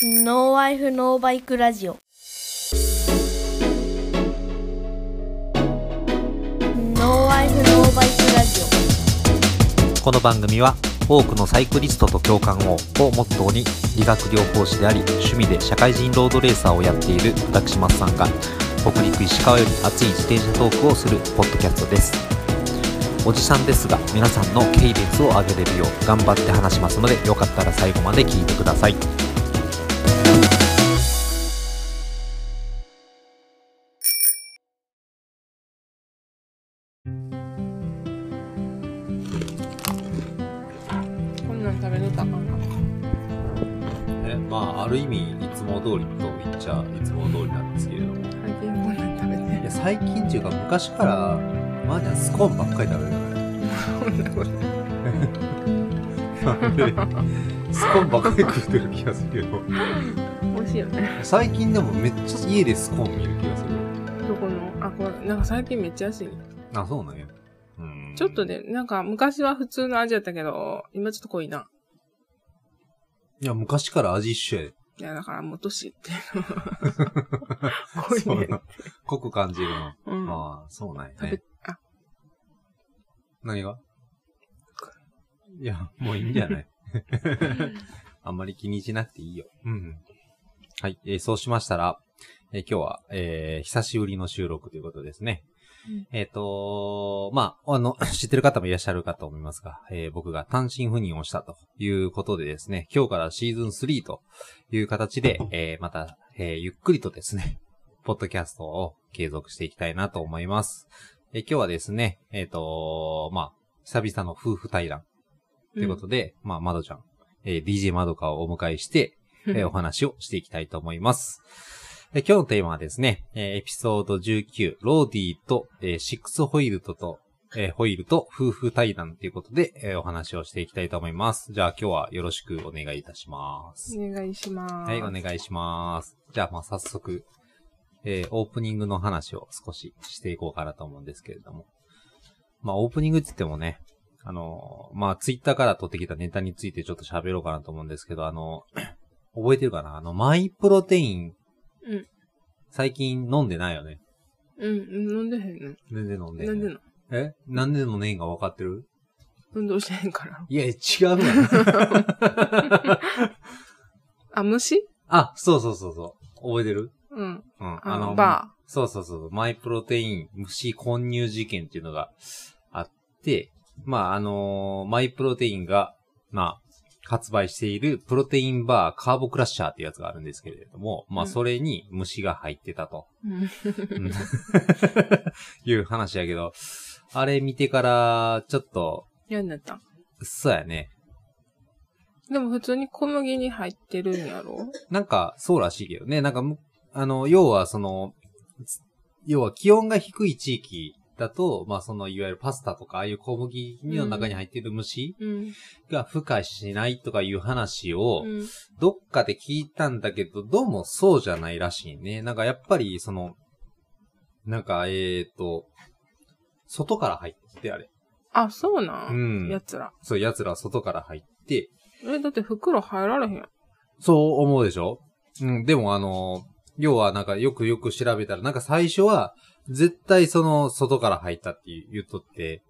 ノーワイフノーバイクラジオ。ノーワイフノーバイクラジオ。この番組は多くのサイクリストと共感ををモットーに理学療法士であり趣味で社会人ロードレーサーをやっている私松さんが北陸石川より熱い自転車トークをするポッドキャストです。おじさんですが皆さんのケイデンスを上げれるよう頑張って話しますのでよかったら最後まで聞いてください。まあある意味いつも通りと言っちゃいつも通りなんですけれども。最近こんなん食べていや最近っていうか昔からまあじゃスコーンばっかり食べるよね。こんなスコーンばっかり食ってる気がするけど。美味しいよね。最近でもめっちゃ家でスコーン見る気がするどこの？あこれなんか最近めっちゃ安い。あそうなんや。うん。ちょっとねなんか昔は普通の味だったけど今ちょっと濃いないや昔から味一緒やで。いやだからもう年って。濃いね濃く感じるの、うん。ああそうなんや。食べねあ。何が？いやもういいんじゃない？あんまり気にしなくていいよ。うん。はい。えーそうしましたら、えー今日は、えー久しぶりの収録ということですね。うんえっ、とまあ、あの、知ってる方もいらっしゃるかと思いますが、えー僕が単身赴任をしたということでですね、今日からシーズン3という形で、えーまた、えーゆっくりとですね、ポッドキャストを継続していきたいなと思います。えー今日はですね、えっ、とまあ、久々の夫婦対談ということで、まあ、まどちゃん、えー DJ まどかをお迎えして、えーお話をしていきたいと思います。えー今日のテーマはですね、えーエピソード19、ローディーと、えーシックスホイールドと、えーホイールと夫婦対談ということで、えーお話をしていきたいと思います。じゃあ今日はよろしくお願いいたします。お願いしますはい、お願いします。じゃあまあ早速、えーオープニングの話を少ししていこうかなと思うんですけれども。まあオープニングって言ってもね、あのーまあツイッターから取ってきたネタについてちょっと喋ろうかなと思うんですけど、あの、覚えてるかな？あの、マイプロテイン、うん最近飲んでないよね。うん飲んでへんの全然飲んでない。なんでの？え？なんで飲んでんか分かってる？運動してへんからいや、違うやん。あ虫？あ、そうそうそうそう。覚えてる？うんうん。あのバそうそうそう。マイプロテイン虫混入事件っていうのがあって、まあ、あのーマイプロテインが、まあ、発売しているプロテインバーカーボクラッシャーっていうやつがあるんですけれども、まあ、うんそれに虫が入ってたと、うん。うん。いう話やけど、あれ見てから、ちょっと、嫌になった。そうやね。でも普通に小麦に入ってるんやろ？なんか、そうらしいけどね。なんかむ、あの、要はその、つ要は気温が低い地域だと、まあその、いわゆるパスタとか、ああいう小麦の中に入っている虫うん。が孵化しないとかいう話を、うん。どっかで聞いたんだけど、どうもそうじゃないらしいね。なんかやっぱり、その、なんか、えーと、外から入って、あれ。あそうなうん。んやつら。そう、奴らは外から入って、えだって袋入られへん。そう思うでしょ？うん、でもあの、要はなんかよくよく調べたら、なんか最初は絶対その外から入ったって言うとって、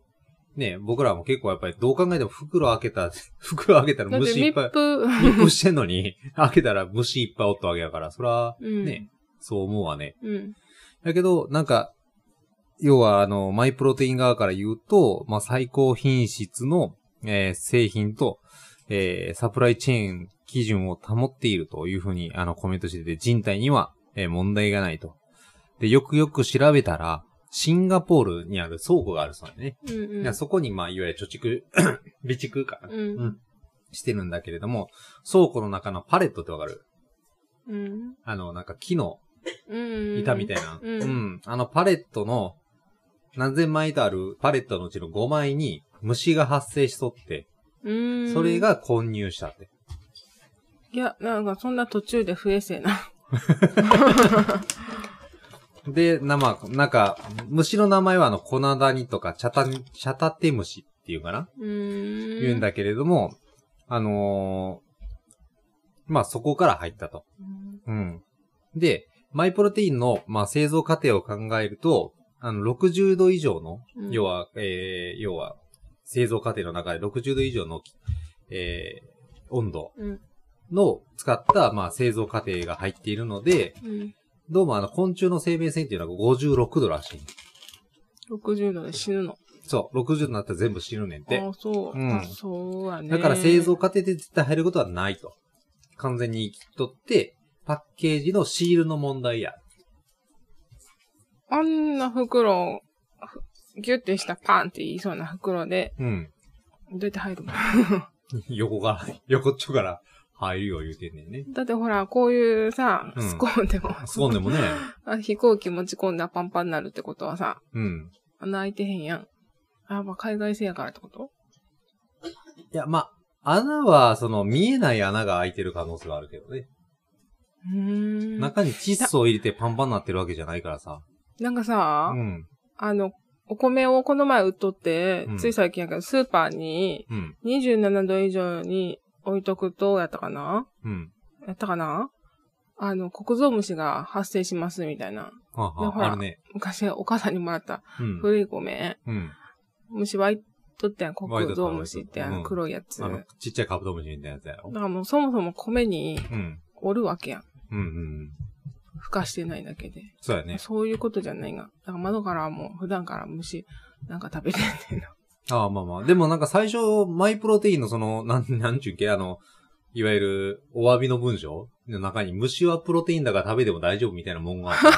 ね、僕らも結構やっぱりどう考えても袋開けた、袋開けたら虫いっぱい、密封してんのに、開けたら虫いっぱいおったわけやから、そら、うんね、そう思うわね。うんだけど、なんか、要はあの、マイプロテイン側から言うと、まあ、最高品質の、えー製品と、えーサプライチェーン基準を保っているというふうに、あの、コメントしてて、人体には、えー問題がないと。で、よくよく調べたら、シンガポールにある倉庫があるそうだね。うんうん。そこに、まあ、いわゆる貯蓄、備蓄かな、うん。してるんだけれども、倉庫の中のパレットってわかる？うん。あの、なんか木のうん板みたいな。ううん。ん。あのパレットの、何千枚とあるパレットのうちの5枚に虫が発生しとって、うん。それが混入したって。いやなんかそんな途中で不衛生な で、な、まあ、なんか、虫の名前はあの、粉谷とか、チャタ、チャタテムシっていうかな、うーん言うんだけれども、あのーまあそこから入ったと。うん。で、マイプロテインの、まあ、製造過程を考えると、あの、60度以上の、うん要は、えー、要は、製造過程の中で60度以上の、えー、温度うん。の使った、まあ、製造過程が入っているので、うん。どうもあの、昆虫の生命線っていうのは56度らしい。60度で死ぬの。そう、60度になったら全部死ぬねんて。ああ、そう。うんあそうやね。だから製造過程で絶対入ることはないと。完全に生きとって、パッケージのシールの問題や。あんな袋、ふギュッてしたパンって言いそうな袋で、うん。どうやって入るの？横から、横っちょから入るよ言うてんねんね。だってほら、こういうさ、うんスコーンでも、スコーンでもね。あ飛行機持ち込んだらパンパンになるってことはさ、うん。穴開いてへんやん。あ、まあ、海外製やからってこと？いや、まあ、穴は、その、見えない穴が開いてる可能性はあるけどね。うーん。中に窒素を入れてパンパンになってるわけじゃないからさ。なんかさ、うん。あの、お米をこの前売っとって、うんつい最近やけど、スーパーにうん。27度以上に置いとくと、やったかな？うん。やったかな？あの、国蔵虫が発生しますみたいな。はあはあ、あるね。昔お母さんにもらったうん。古い米、うん。虫湧いとったやん、国湧いとった蔵虫ってあのうん黒いやつ。あのだ、ちっちゃいカブトムシみたいなやつやろ。からもうそもそも米にうん。おるわけやん。うんうん。孵化してないだけで。そうやね。そういうことじゃないが。だから窓からはもう普段から虫なんか食べてんねんな。ああ、まあまあ。でもなんか最初、マイプロテインのその、なん、なんちゅうっけ、あの、いわゆる、お詫びの文章？の中に、虫はプロテインだから食べても大丈夫みたいな文言があった。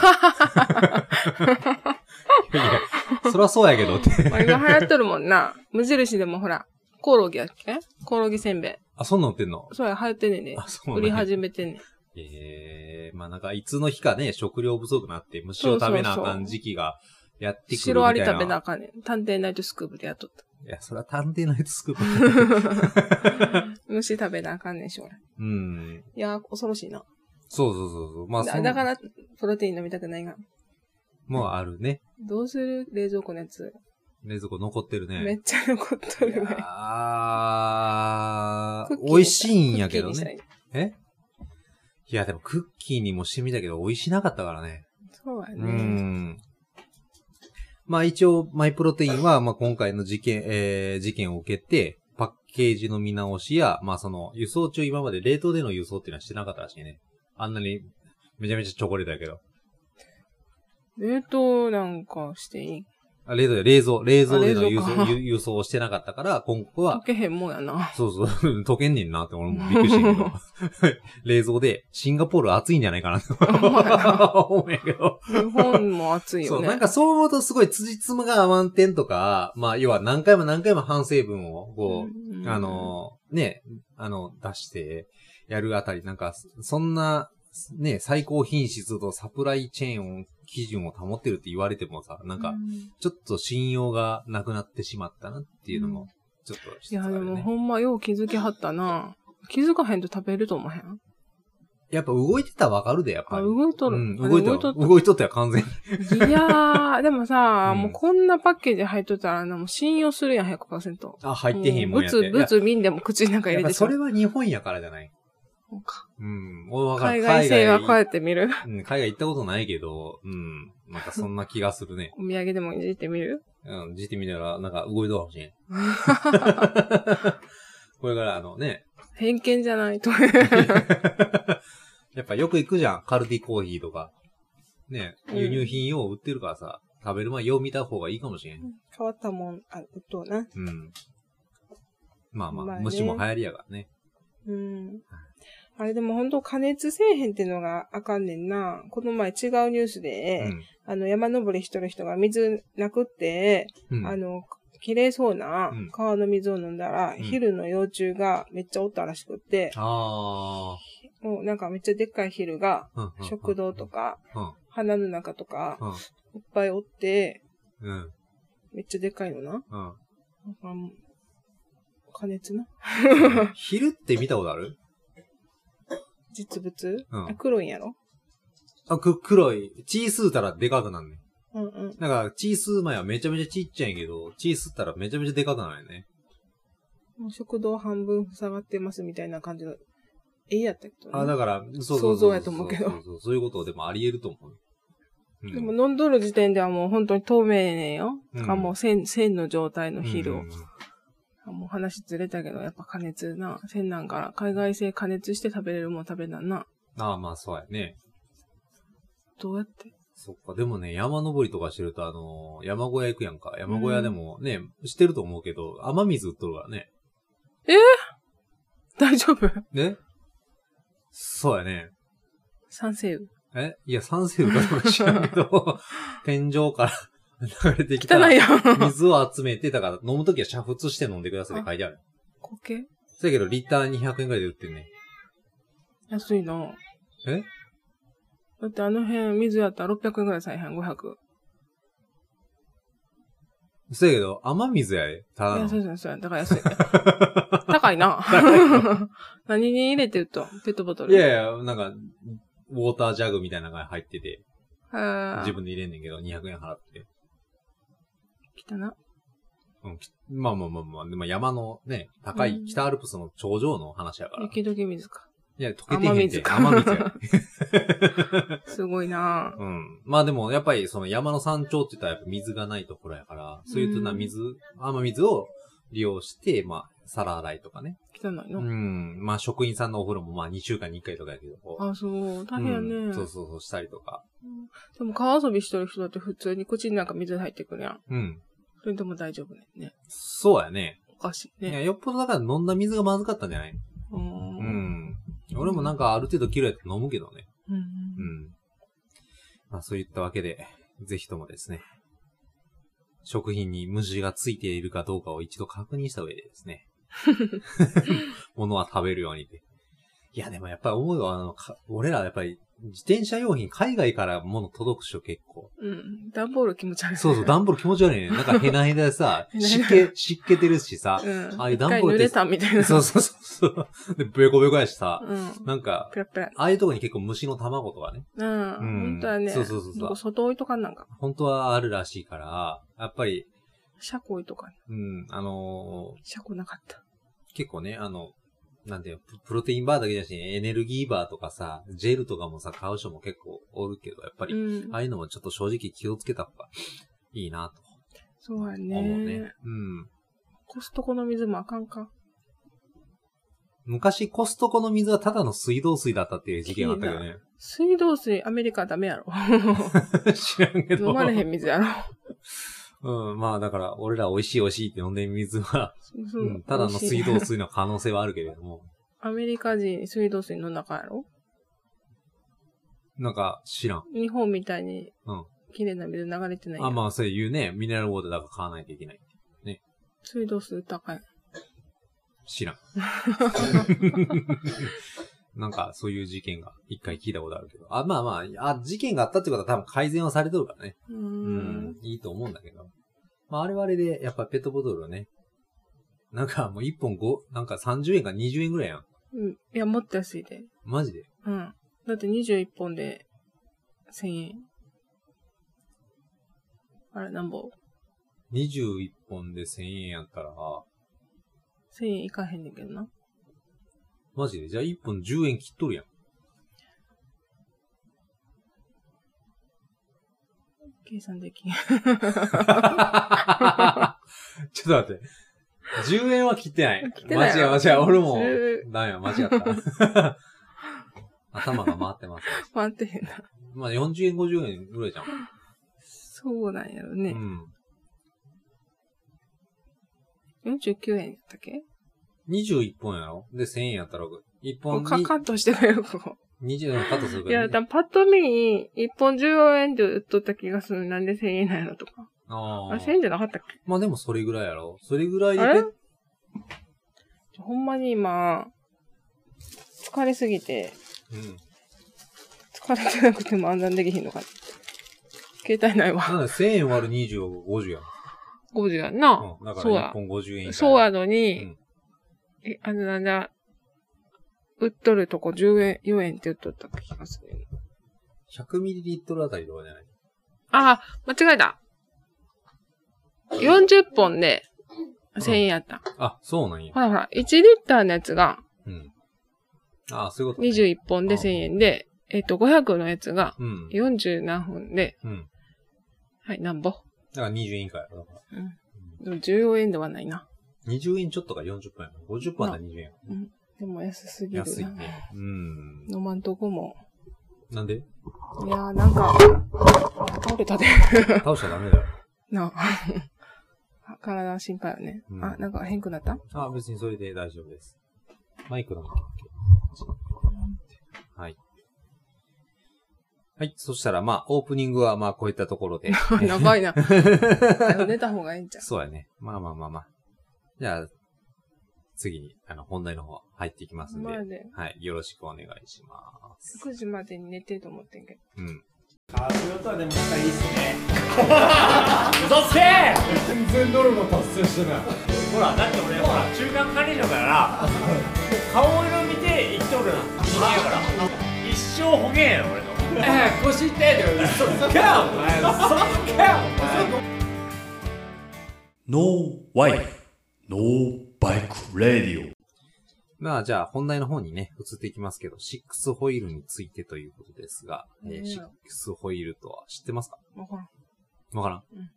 いや、そりゃそうやけどって。まあ今流行っとるもんな。無印でもほら、コオロギやっけ？コオロギせんべい。あ、そんなん売ってんの？そうや、流行ってんねんで。あ、そう売りなんや始めてんねん。ええまあなんか、いつの日かね、食料不足になって、虫を食べなあかん時期がやってくるみたいな。シロアリ食べなあかんねん。探偵ナイトスクープでやっとった。いや、それは探偵ナイトスクープ。虫食べなあかんねんし、俺。うん。いやー、恐ろしいな。そうそうそうそう。まあ、だだから、プロテイン飲みたくないが。もうあるね。どうする冷蔵庫のやつ。冷蔵庫残ってるね。めっちゃ残っとるね。あー美味しいんやけどね。え？いや、でもクッキーにもしてみたけど美味しなかったからね。うそうやね。ん。まあ一応、マイプロテインは、まあ今回の事件、えー、事件を受けて、パッケージの見直しや、まあその、輸送中今まで冷凍での輸送っていうのはしてなかったらしいね。あんなに、めちゃめちゃチョコレートやけど。冷凍なんかしていいあ冷凍で、冷蔵、冷蔵での輸送、輸輸送をしてなかったから、今後は溶、けへんもんやな。そうそう、溶けんねんなって俺もびっくりしたけど。冷蔵で、シンガポール暑いんじゃないかなって思うんやけど。日本も暑いそう、よね。なんかそう思うとすごい辻褄が合わん点とか、まあ、要は何回も何回も反省文を、こう、うんあ、の、ね、あの、出してやるあたり、なんか、そんな、ね、最高品質とサプライチェーンを、基準を保ってるって言われてもさ、なんか、ちょっと信用がなくなってしまったなっていうのも、ちょっと一ついや、でもほんまよう気づきはったな。気づかへんと食べると思わへん？やっぱ動いてたらわかるで、やっぱあ、り。動いとる。うん、あ動いとった。動いとったよ、完全に。いやー、でもさ、うんもうこんなパッケージ入っとったらな、もう信用するやん、100%。あ、入ってへんもんやって。ブツ、ブツ、瓶でも口の中入れてそれは日本やからじゃない？そうかうん。俺わかる海外製はこうや海って見る外うん、海外行ったことないけど、うん。なんかそんな気がするね。お土産でもいじってみる？うん、じってみたら、なんか動いとるかもしれん。これからあのね、偏見じゃない？と。やっぱよく行くじゃん。カルディコーヒーとか。ね、うん輸入品を売ってるからさ、食べる前よう見た方がいいかもしれん。変わったもん、あ、うっとうな。うん。まあまあ、まあね虫も流行りやからね。うん。あれでも本当加熱せえへんっていうのがあかんねんな。この前違うニュースで、うん。あの、山登りしとる人が水なくって、うん。あの、綺麗そうなうん川の水を飲んだら、うんヒルの幼虫がめっちゃおったらしくって、あもうなんかめっちゃでっかいヒルが、食堂とか、うん。鼻の中とか、うん。いっぱいおって、うん。めっちゃでっかいのな。うん。なんかもう加熱な？昼って見たことある？実物、うんあ黒いんやろ？あ、く、黒い。血吸うたらでかくなんねん。うんうん。だから、血吸う前はめちゃめちゃちっちゃいんやけど、血吸ったらめちゃめちゃでかくなるよね。もう食堂半分塞がってますみたいな感じのええやったけ？どね、あ、だから、そうそうそう想像やと思うけどそうそうそうそういうことでもあり得ると思う。うんでも飲んどる時点ではもう本当に透明ねんよ。うんかもう線、線の状態のヒールをうん。もう話ずれたけど、やっぱ加熱な。線なんから、海外製加熱して食べれるもん食べなんな。ああ、まあそうやね。どうやって？そっか。でもね、山登りとかしてると、あのー山小屋行くやんか。山小屋でもね、してると思うけど、雨水売っとるからね。大丈夫？ね？そうやね。酸性雨。え？いや、酸性雨かどうか知らんけど、天井から流れてきた汚いやん。水を集めて、だから飲むときは煮沸して飲んでくださいって書いてある。苔そやけど、リッター200円ぐらいで売ってるね。安いな。え？だってあの辺水やったら600円ぐらいさえへん、500。そやけど、雨水やで。ただいや、の。そうそうそう。だから安い。高いな。何に入れてるとペットボトル。いやいや、なんか、ウォータージャグみたいなのが入ってて、は自分で入れんねんけど、200円払って。来たな。うん、きまあまあまあまあ、でも山のね、高いうん北アルプスの頂上の話やから。い雪解け水か。や、溶けてへんて。雨水。すごいなうん。まあでも、やっぱりその山の山頂って言ったらやっぱ水がないところやから、そういうとなうん水、雨水を利用して、まあ、皿洗いとかね。汚いの？うん。まあ職員さんのお風呂もまあ2週間に1回とかやけど、こうあ、そう。大変やね。うんそうそうそう、したりとか。でも川遊びしてる人だって普通に口になんか水入ってくるやん。うん。それでも大丈夫ね。ね。そうやね。おかしいいや、ね。よっぽどだから飲んだ水がまずかったんじゃない？うーん。う。ん。俺もなんかある程度キロやって飲むけどね。うん。うん。まあそういったわけで、ぜひともですね、食品に虫がついているかどうかを一度確認した上でですね、物は食べるようにって。いや、でもやっぱり思うよ、あの、か俺らやっぱり自転車用品海外から物届くっしょ、結構。うん。段ボール気持ち悪い。そうそう、段ボール気持ち悪いね。なんかヘナヘナでさ、湿気、湿気てるしさ、うん。ああいう段ボール濡れたみたいな。そうそうそう。で、ベコベコやしさ、うん。なんか、ペラペラ。ああいうとこに結構虫の卵とかね、うん。うん本当はね。そうそうそうそう外置いとかんなんか。本当はあるらしいから、やっぱり、車庫置いとかん。うん、あの車庫なかった。ー結構ね、あの、なんていうの、ププロテインバーだけじゃなし、エネルギーバーとかさ、ジェルとかもさ、買う人も結構おるけど、やっぱり、うんあ。あいうのもちょっと正直気をつけた方がいいなとそうやね。思うね。うん。コストコの水もあかんか。昔コストコの水はただの水道水だったっていう事件があったけどね。水道水、アメリカはダメやろ。知らんけど。飲まれへん水やろ。うん、まあだから、俺ら美味しい美味しいって飲んでる水は、そうん、ただの水道。水の可能性はあるけれども、アメリカ人、水道水の中やろ？なんか知らん。日本みたいにうん、綺麗な水流れてないやんあ、まあそういうね、ミネラルウォーターだから買わないといけない。水道水高い。知らん。なんかそういう事件が一回聞いたことあるけど。あ、まあまあ、あ、事件があったってことは多分改善はされてるからね。うんん。、いいと思うんだけど。まああれはあれで、やっぱペットボトルをね、なんかもう1本5、なんか30円か20円ぐらいやん。うん。いや、もっと安いで。マジで？うん。だって21本で1000円。あれ、なんぼ？21本で1000円やったら、?1000 円いかへんねんけどな。マジで？じゃあ1本10円切っとるやん。計算できん。ちょっと待って。10円は切ってない。切ってない間違え間違え。俺も10、ダメや、間違った。頭が回ってます。待ってへんな。まあ40円、50円ぐらいじゃん。そうなんやろねう。ん。49円やったっけ？21本やろ？で、1000円やったら、1本カにカットしてくれよ、ここ。20円カットするかいや、ら、ね。だパッと見、1本14円で売っとった気がする。なんで1000円なんやろとか。あれ1000ああ。円じゃなかったっけ？まあでもそれぐらいやろ。それぐらいでほんまに今、疲れすぎて、うん。疲れてなくても暗算できひんのか。携帯ないわ。なんだ、1000円割る20を50やん。50やんな。うん。だから1本50円以下。そうやのに、うんえ、あのなんだ、売っとるとこ10円、4円って売っとった気がする。100ml あたりとかじゃない？あ、間違えた。40本で1000円やった。あ、そうなんや。ほらほら、1リッターのやつがうん。ああ、そういうこと、ね。21本で1000円で、えっと、500のやつがうん。40何分で、うん。はい、なんぼ。だから20円以下やろ。だからうん。でも14円ではないな。20円ちょっとが40分やろ。50分だったら20円やろ。でも安すぎるな。安いね。うん。飲まんとこも。なんで？いやー、なんか、倒れたで。倒しちゃダメだよ。なあ。体心配よね。うんあ、なんか変くなった？あ、別にそれで大丈夫です。マイクのはい。はい。そしたら、まあ、オープニングは、まあ、こういったところで。長いな。早寝た方がいいんじゃん。そうやね。まあまあまあまあ。じゃあ、次に、あの、本題の方入っていきますんで。前で、はい。よろしくお願いします。9時までに寝てると思ってんけど。うん。あー、仕事はでもしたらいいっすね。嘘つけ全然ノルマ達成してない。ほら、だって俺、ほら、中間管理職やから、顔色見て生きとるな。人間やから。一生ほげんやろ、俺の。ええ、腰痛いって言う嘘つけよお前嘘つけよお前 No wife, no bike radio. まあ、じゃあ、本題の方にね、移っていきますけど、シックスホイールについてということですが、えーうんシックスホイールとは知ってますか？わからん。わからん、うん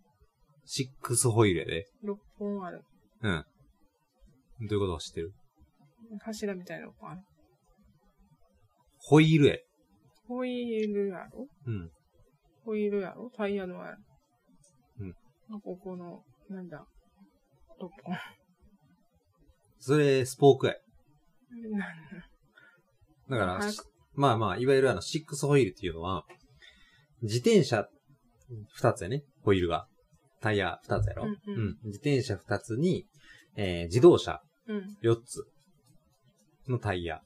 シックスホイールやで。6本ある。うん。どういうことを知ってる？柱みたいな6本ある。ホイールや。ホイールやろ？うん。ホイールやろ？タイヤのやろうん。あ、ここの、なんだ？6本。それ、スポークや。なんだから、まあまあ、いわゆるあの、シックスホイールっていうのは、自転車二つやね、ホイールが。タイヤ二つやろ、うんうん自転車二つに、えー、自動車うん。四つのタイヤ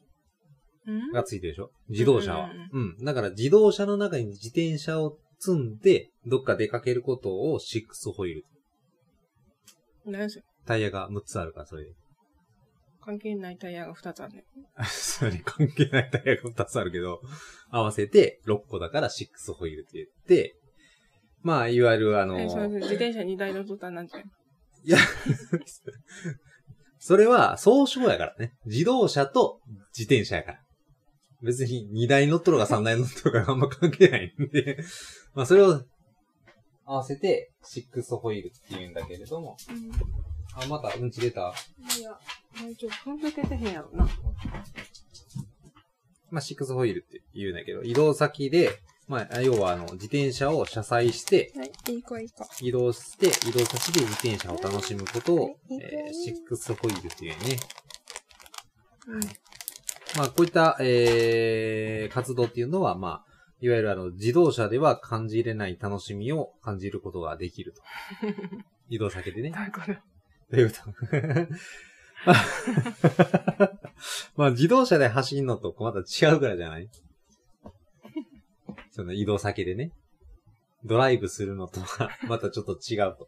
うん？がついてるでしょ？自動車は、うんうん。だから自動車の中に自転車を積んで、どっか出かけることをシックスホイール。何それ？タイヤが6つあるから、それで。関係ないタイヤが2つあるね。それに関係ないタイヤが2つあるけど、合わせて6個だから6ホイールって言って、まあ、いわゆるあの、え、自転車2台乗っとったらなんじゃん。いや、それは総称やからね。自動車と自転車やから。別に2台乗っとるか3台 乗っとるかあんま関係ないんで、まあそれを合わせて6ホイールって言うんだけれども、あ、またうんち出た？いや、もうちょっと踏んづけてへんやろな。まあ6ホイールって言うんだけど、移動先で、まあ、要はあの、自転車を車載して、はい、いい子いい子。移動して、移動先で自転車を楽しむことを、うんえー、シックスホイールっていうね。うん。まあ、こういった、えー、活動っていうのは、まあ、いわゆるあの、自動車では感じれない楽しみを感じることができると。移動先でね。だから、どういうことまあ、自動車で走るのとまた違うからじゃない？その移動先でね。ドライブするのとは またちょっと違うと。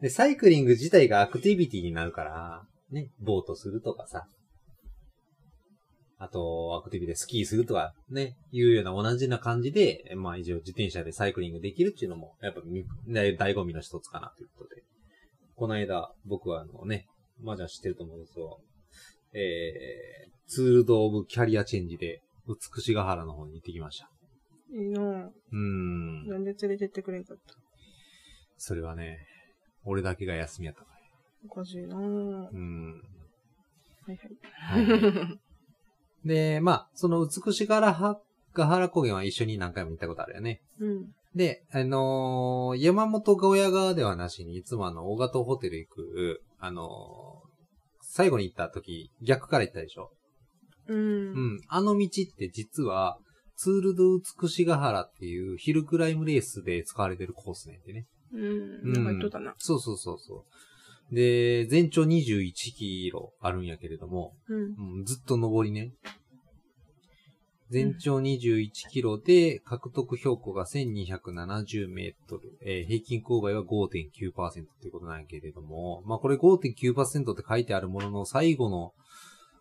で、サイクリング自体がアクティビティになるから、ね、ボートするとかさ。あと、アクティビティでスキーするとか、ね、いうような同じな感じで、まあ一応自転車でサイクリングできるっていうのも、やっぱ、ね醍醐味の一つかなということで。この間、僕はあのね、まあじゃあ知ってると思うんですよ。えー、ツールド・オブ・キャリアチェンジで、美ヶ原の方に行ってきました。いいなぁ。うーん。なんで連れてってくれんかった？それはね、俺だけが休みやったから。おかしいなぁ。うーん。はいはい。はいで、まあ、その美しが原が原高原は一緒に何回も行ったことあるよね。うん。で、あのー山本小屋側ではなしに、いつもあの、大型ホテル行く、あのー最後に行った時、逆から行ったでしょ？うん。うん。あの道って実は、ツールド美しが原っていうヒルクライムレースで使われてるコースねんてね。うん。なんか言っとったな。そうそうそうそう。で、全長21キロあるんやけれども、うん。うん、ずっと登りね。全長21キロで、獲得標高が1270メートル、えー平均勾配は5.9%ということなんやけれども、まあこれ5.9%って書いてあるものの最後の、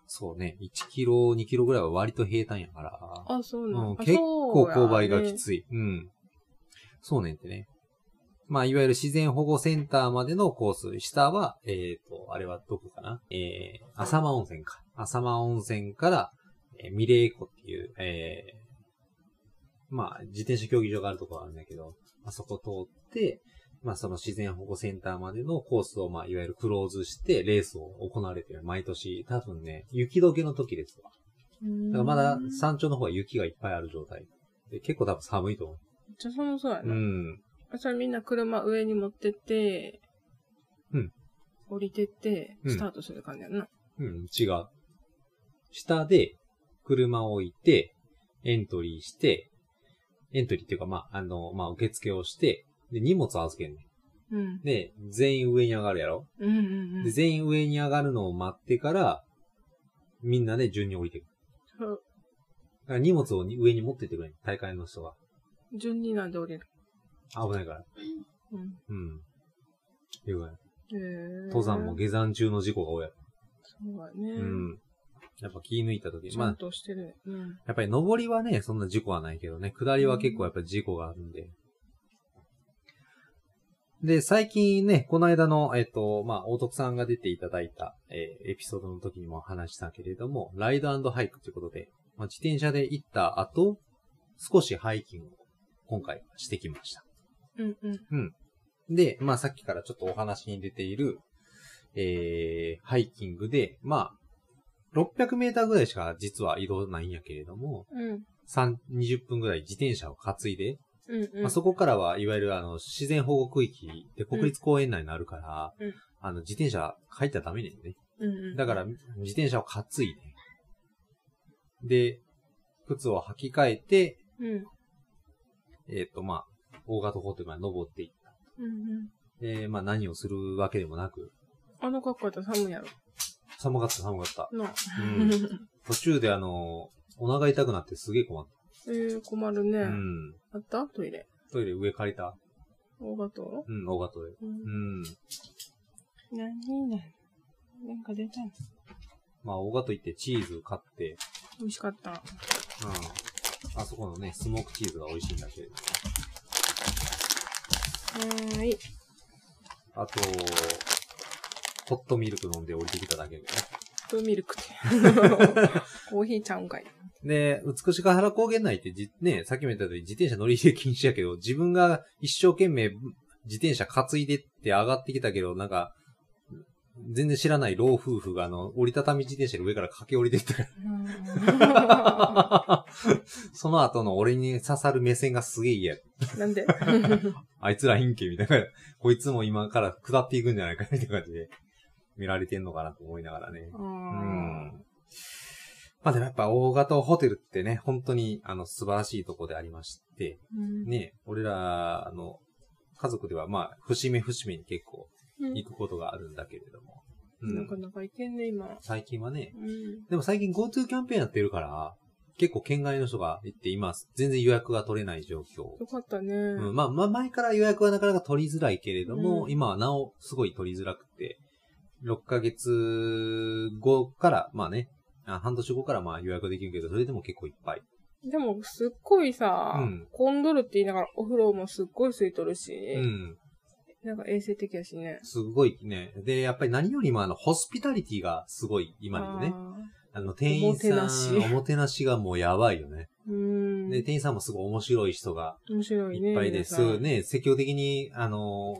そうね、1キロ、2キロぐらいは割と平坦やから、あ、そうなうんん、あ結構勾配がきい。つい。うん。そうねんってね。まあ、いわゆる自然保護センターまでのコース。下は、えっ、と、あれはどこかな？えー、浅間温泉か。浅間温泉から、えーミレー湖っていう、えーまあ、自転車競技場があるところがあるんだけど、まあ、そこ通って、まあ、その自然保護センターまでのコースを、まあ、いわゆるクローズして、レースを行われてる。毎年、多分ね、雪解けの時ですわ。だからまだ山頂の方は雪がいっぱいある状態。で結構多分寒いと思めっちゃ寒そうやう。うな。ん。それみんな車上に持ってって、うん。降りてって、うんスタートする感じやな。うん、違う。下で、車を置いて、エントリーして、エントリーっていうか、まあ、あの、まあ、受付をして、で、荷物預けんねうんん。。で、全員上に上がるやろ？うんうんうん。で、全員上に上がるのを待ってから、みんなで順に降りていく。そうだから荷物をに上に持ってってくれん。大会の人が。順になんで降りる？危ないから。うん。うん。いうぐらい登山も下山中の事故が多いやろ。そうだね。うん。やっぱ気抜いた時。ちゃんまあ、としてる。うん。やっぱり上りはね、そんな事故はないけどね、下りは結構やっぱり事故があるんで。で、最近ね、この間の、えっと、まあ、大徳さんが出ていただいた、えーエピソードの時にも話したけれども、ライドハイクということで、まあ、自転車で行った後、少しハイキングを今回してきました。うんうん。で、まあさっきからちょっとお話に出ている、えー、ハイキングで、まあ、600メーターぐらいしか実は移動ないんやけれども、うん。3、20分ぐらい自転車を担いで、うんうん。まあ、そこからはいわゆるあの、自然保護区域で国立公園内になるから、うんあの、自転車入ったらダメねんね。うんうん。だから、自転車を担いで、で、靴を履き替えて、うん。えっ、と、まあ、大型ホテルまで登っていった。うんうん。で、まあ何をするわけでもなく、あの格好やったら寒いやろ。寒かった寒かった。なあ。うん途中であの、お腹痛くなってすげえ困っえー、困るね。た。うん。あった？トイレ。トイレ上借りた？大型？うん、大型で。う。うんん。何？なんなんか出たの？まあ、大型行ってチーズ買って、美味しかった。うん。あそこのね、スモークチーズが美味しいんだけれど。はーい。あと、ホットミルク飲んで降りてきただけでね。フーミルクって。コーヒーちゃうんかい。で、美しが原高原内ってじ、ね、さっきも言った通り自転車乗り入れ禁止やけど、自分が一生懸命自転車担いでって上がってきたけど、なんか、全然知らない老夫婦があの、折りたたみ自転車で上から駆け降りてった。その後の俺に刺さる目線がすげえ嫌や。なんで？あいつら陰気みたいな。こいつも今から下っていくんじゃないかみたいな感じで見られてんのかなと思いながらね。ううんん。まあでもやっぱ大型ホテルってね、本当にあの素晴らしいとこでありまして、うんね、俺ら、あの、家族ではまあ、節目節目に結構行くことがあるんだけれども。うんなかなかいけんね、今。最近はね、うん。でも最近 GoTo キャンペーンやってるから、結構県外の人が行って今、全然予約が取れない状況。よかったね。うん、まあ、まあ、前から予約はなかなか取りづらいけれども、うん今はなおすごい取りづらくて、6ヶ月後から、まあね、あ半年後からまあ予約できるけど、それでも結構いっぱい。でも、すっごいさ、うん混んどるって言いながらお風呂もすっごい空いとるし、うん。なんか衛生的やしね。すごいね。で、やっぱり何よりもあの、ホスピタリティがすごい、今のね。ああの、店員さん、おもてなしおもてなしがもうやばいよね。ーうん。で、店員さんもすごい面白い人が面白いね。いっぱいで、すね、積極的に、あの、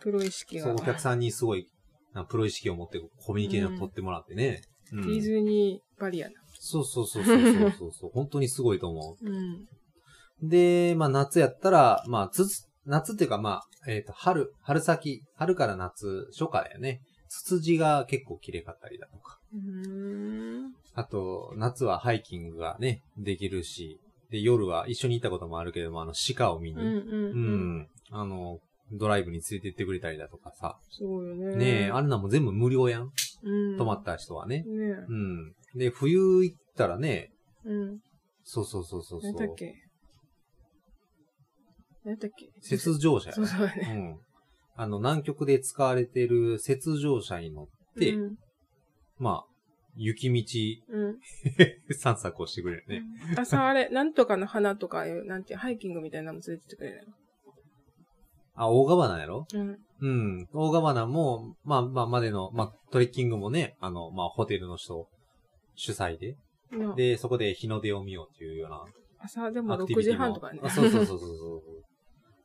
プロ意識が。そう、お客さんにすごい、あプロ意識を持ってコミュニケーションを取ってもらってね。うんディズニーバリアな。そうそうそうそうそうそうそう。本当にすごいと思う ん。う。で、まあ夏やったら、まあつつ、夏っていうかまあ、えっ、と、春、春先、春から夏、初夏だよね。ツツジが結構綺麗かったりだとか。あと、夏はハイキングがね、できるし、で、夜は一緒に行ったこともあるけれども、あの、鹿を見に、うんうんううん。ん、あの、ドライブに連れて行ってくれたりだとかさ。すごいよね。ねえ、あんなもん全部無料やん。うん。泊まった人はね。ねうん。で、冬行ったらね、うん。そうそうそうそうそう。何だっけ？何だっけ？雪上車やそうそうだうね。ん。あの、南極で使われてる雪上車に乗って、うん。まあ、雪道うん。散策をしてくれるね。朝あれ、なんとかの花とかいう、なんていう、ハイキングみたいなのも連れてってくれるあ、大川花やろ？の。うん。うん。大川花も、まあまあまでの、まあトレッキングもね、あの、まあホテルの人主催で、なで、そこで日の出を見ようっていうような朝でも6アクティビティも時半とかね。あそうそうそうそうそう。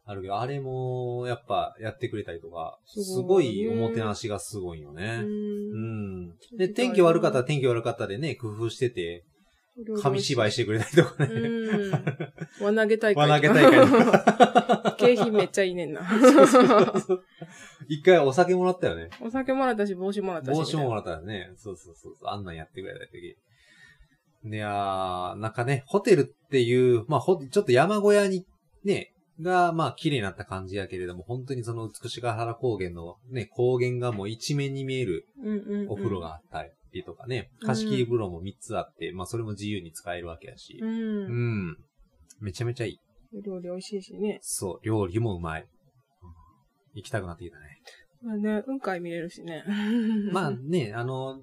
あるけど、あれも、やっぱ、やってくれたりとか、すすごいねごいおもてなしがすごいよう。ね。うんで、天気悪かったら天気悪かったでね、工夫してて、紙芝居してくれたりとかね。うん。輪投げ大会。輪投げ大会。景品めっちゃいいねんな。一回お酒もらったよね。お酒もらったし、帽子もらったし。帽子ももらったよね。そうそうそうそう。あんなんやってくれた時。いやー、なんかね、ホテルっていう、まあ、ほ、ちょっと山小屋に、ね、が、まあ、綺麗になった感じやけれども、本当にその美しが原高原のね、高原がもう一面に見えるうんうんうん。お風呂があったりとかね、うん貸し切り風呂も3つあって、まあ、それも自由に使えるわけやしう。。うんん。めちゃめちゃいい。料理美味しいしね。そう、料理もうまい。行きたくなってきたね。まあね、雲海見れるしね。まあね、あの、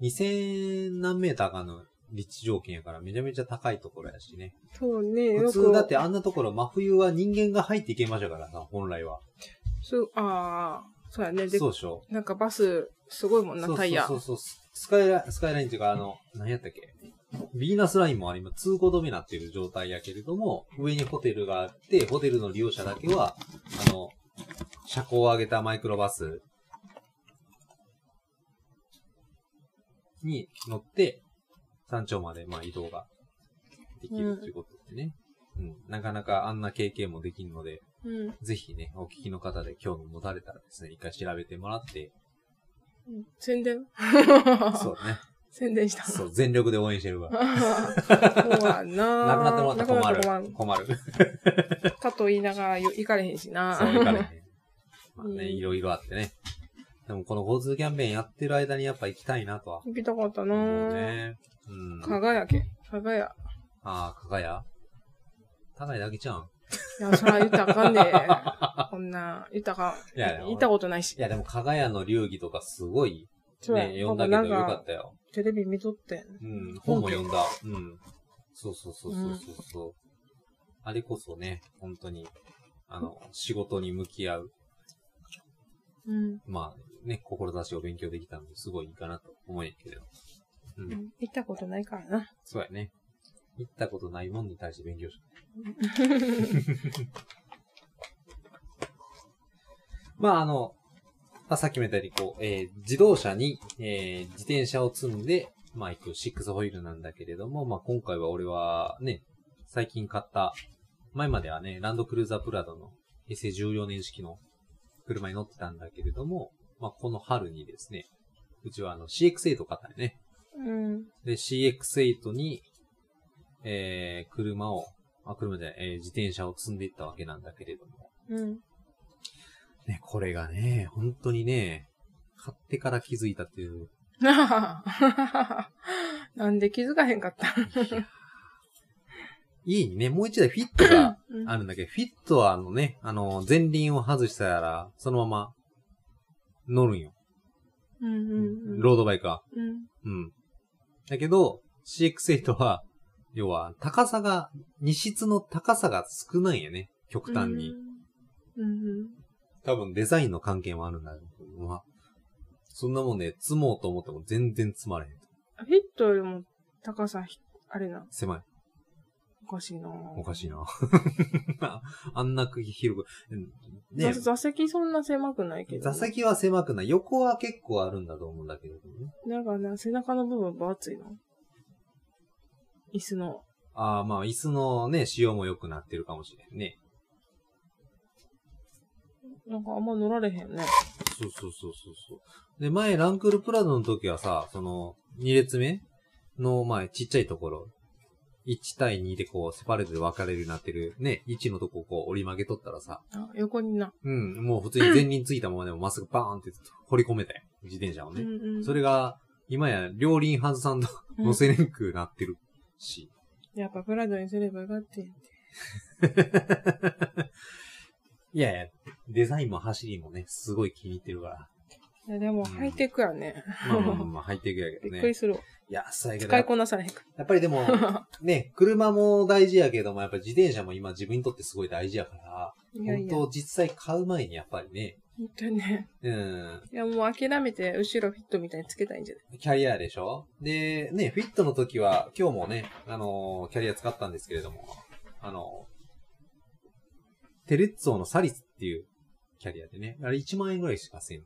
2000何メーターかの立地条件やからめちゃめちゃ高いところやしね。そうね。普通だってあんなところ真冬は人間が入っていけましたからさ、本来は。そう、ああ、そうやね。でそうでしょ。なんかバス、すごいもんな、タイヤ。そうそうそう。スカイライン、スカイラインっていうかあの、何やったっけ？ビーナスラインもあります。通行止めになっている状態やけれども、上にホテルがあって、ホテルの利用者だけは、あの、車高を上げたマイクロバスに乗って、山頂までまあ移動ができるということでね。うん。なかなかあんな経験もできるので、うん。ぜひね、お聞きの方で興味持たれたらですね、一回調べてもらって、宣伝？そうね。宣伝した。そう、全力で応援してるわ。そうやな。なくなってもらったら困る。困る。かと言いながらよ行かれへんしな。そう、行かれへん。まあね、うんいろいろあってね。でもこの GoTo キャンペーンやってる間にやっぱ行きたいなとは行きたかったな思うね。うん。かがやけ。かがや。ああ、かがや高いだけちゃうんいや、そら言ったらあかんで。こんな、言ったらあかん。いやいや行ったことないしい。や、でもかがやの流儀とかすごいね、読んだけどよかったよ。テレビ見とってん。うん、本も読んだ。うん。そうそうそうそうそうそう。あれこそね、本当に、あの、仕事に向き合う。うん。まあ、ね、志を勉強できたので、すごいいいかなと思うんやけど。う。うんん行ったことないからな。そうやね。行ったことないもんに対して勉強し まあ、あの、まあ、さっきも言ったように、こう、えー自動車に、えー自転車を積んで、まあ、行くシックスホイールなんだけれども、まあ、今回は俺はね、最近買った、前まではね、ランドクルーザープラドの平成14年式の車に乗ってたんだけれども、まあ、この春にですね、うちはあの CX8 買ったよね。うん。で、CX8 に、えー、車を、あ、車じゃない、えー自転車を積んでいったわけなんだけれども。うん。ね、これがね、本当にね、買ってから気づいたっていう。なんで気づかへんかった？家にね、もう一台フィットがうんあるんだけど、フィットはあのね、あの、前輪を外したら、そのまま乗るんよ。うんうんうん。ロードバイクは。うん。うん。だけど、CX8 は、要は、高さが、荷室の高さが少ないんやね。極端に。うんうん。多分デザインの関係もあるんだけど、まあ、そんなもんね、積もうと思っても全然積まれへん。フィットよりも高さひ、あれな、狭い。おかしいなおかしいな。あんな広く。うんね座座席そんな狭くないけど。座席は狭くない。横は結構あるんだと思うんだけれどもね。なんかな、背中の部分分厚いの？椅子の。ああ、まあ、椅子のね、仕様も良くなってるかもしれんね。なんかあんま乗られへんね。そうそうそうそうそう。で、前、ランクルプラドの時はさ、その、2列目の前、ちっちゃいところ、1対2でこう、セパレートで分かれるようになってる、ね、1のとこをこう、折り曲げとったらさ、あ、横にな。うん、もう普通に前輪ついたままでもまっすぐバーンって掘り込めたよ。自転車をね。うんうん。それが、今や両輪外さんとうん乗せれんくなってるし。やっぱプラドにすればよかったんや いやいや、デザインも走りもね、すごい気に入ってるから。いや、でも、ハイテクやね。まあまあまあまあ、入っていくやけどね。びっくりするわ。いや、そうやけど使いこなされへんかやっぱりでも、ね、車も大事やけども、やっぱ自転車も今自分にとってすごい大事やから、ら。いやいや。本当実際買う前にやっぱりね、本当にね。うん。いや、もう諦めて、後ろフィットみたいにつけたいんじゃない？キャリアでしょ？で、ね、フィットの時は、今日もね、あのーキャリア使ったんですけれども、あのーテレッツォのサリスっていうキャリアでね、あれ1万円ぐらいしかせん。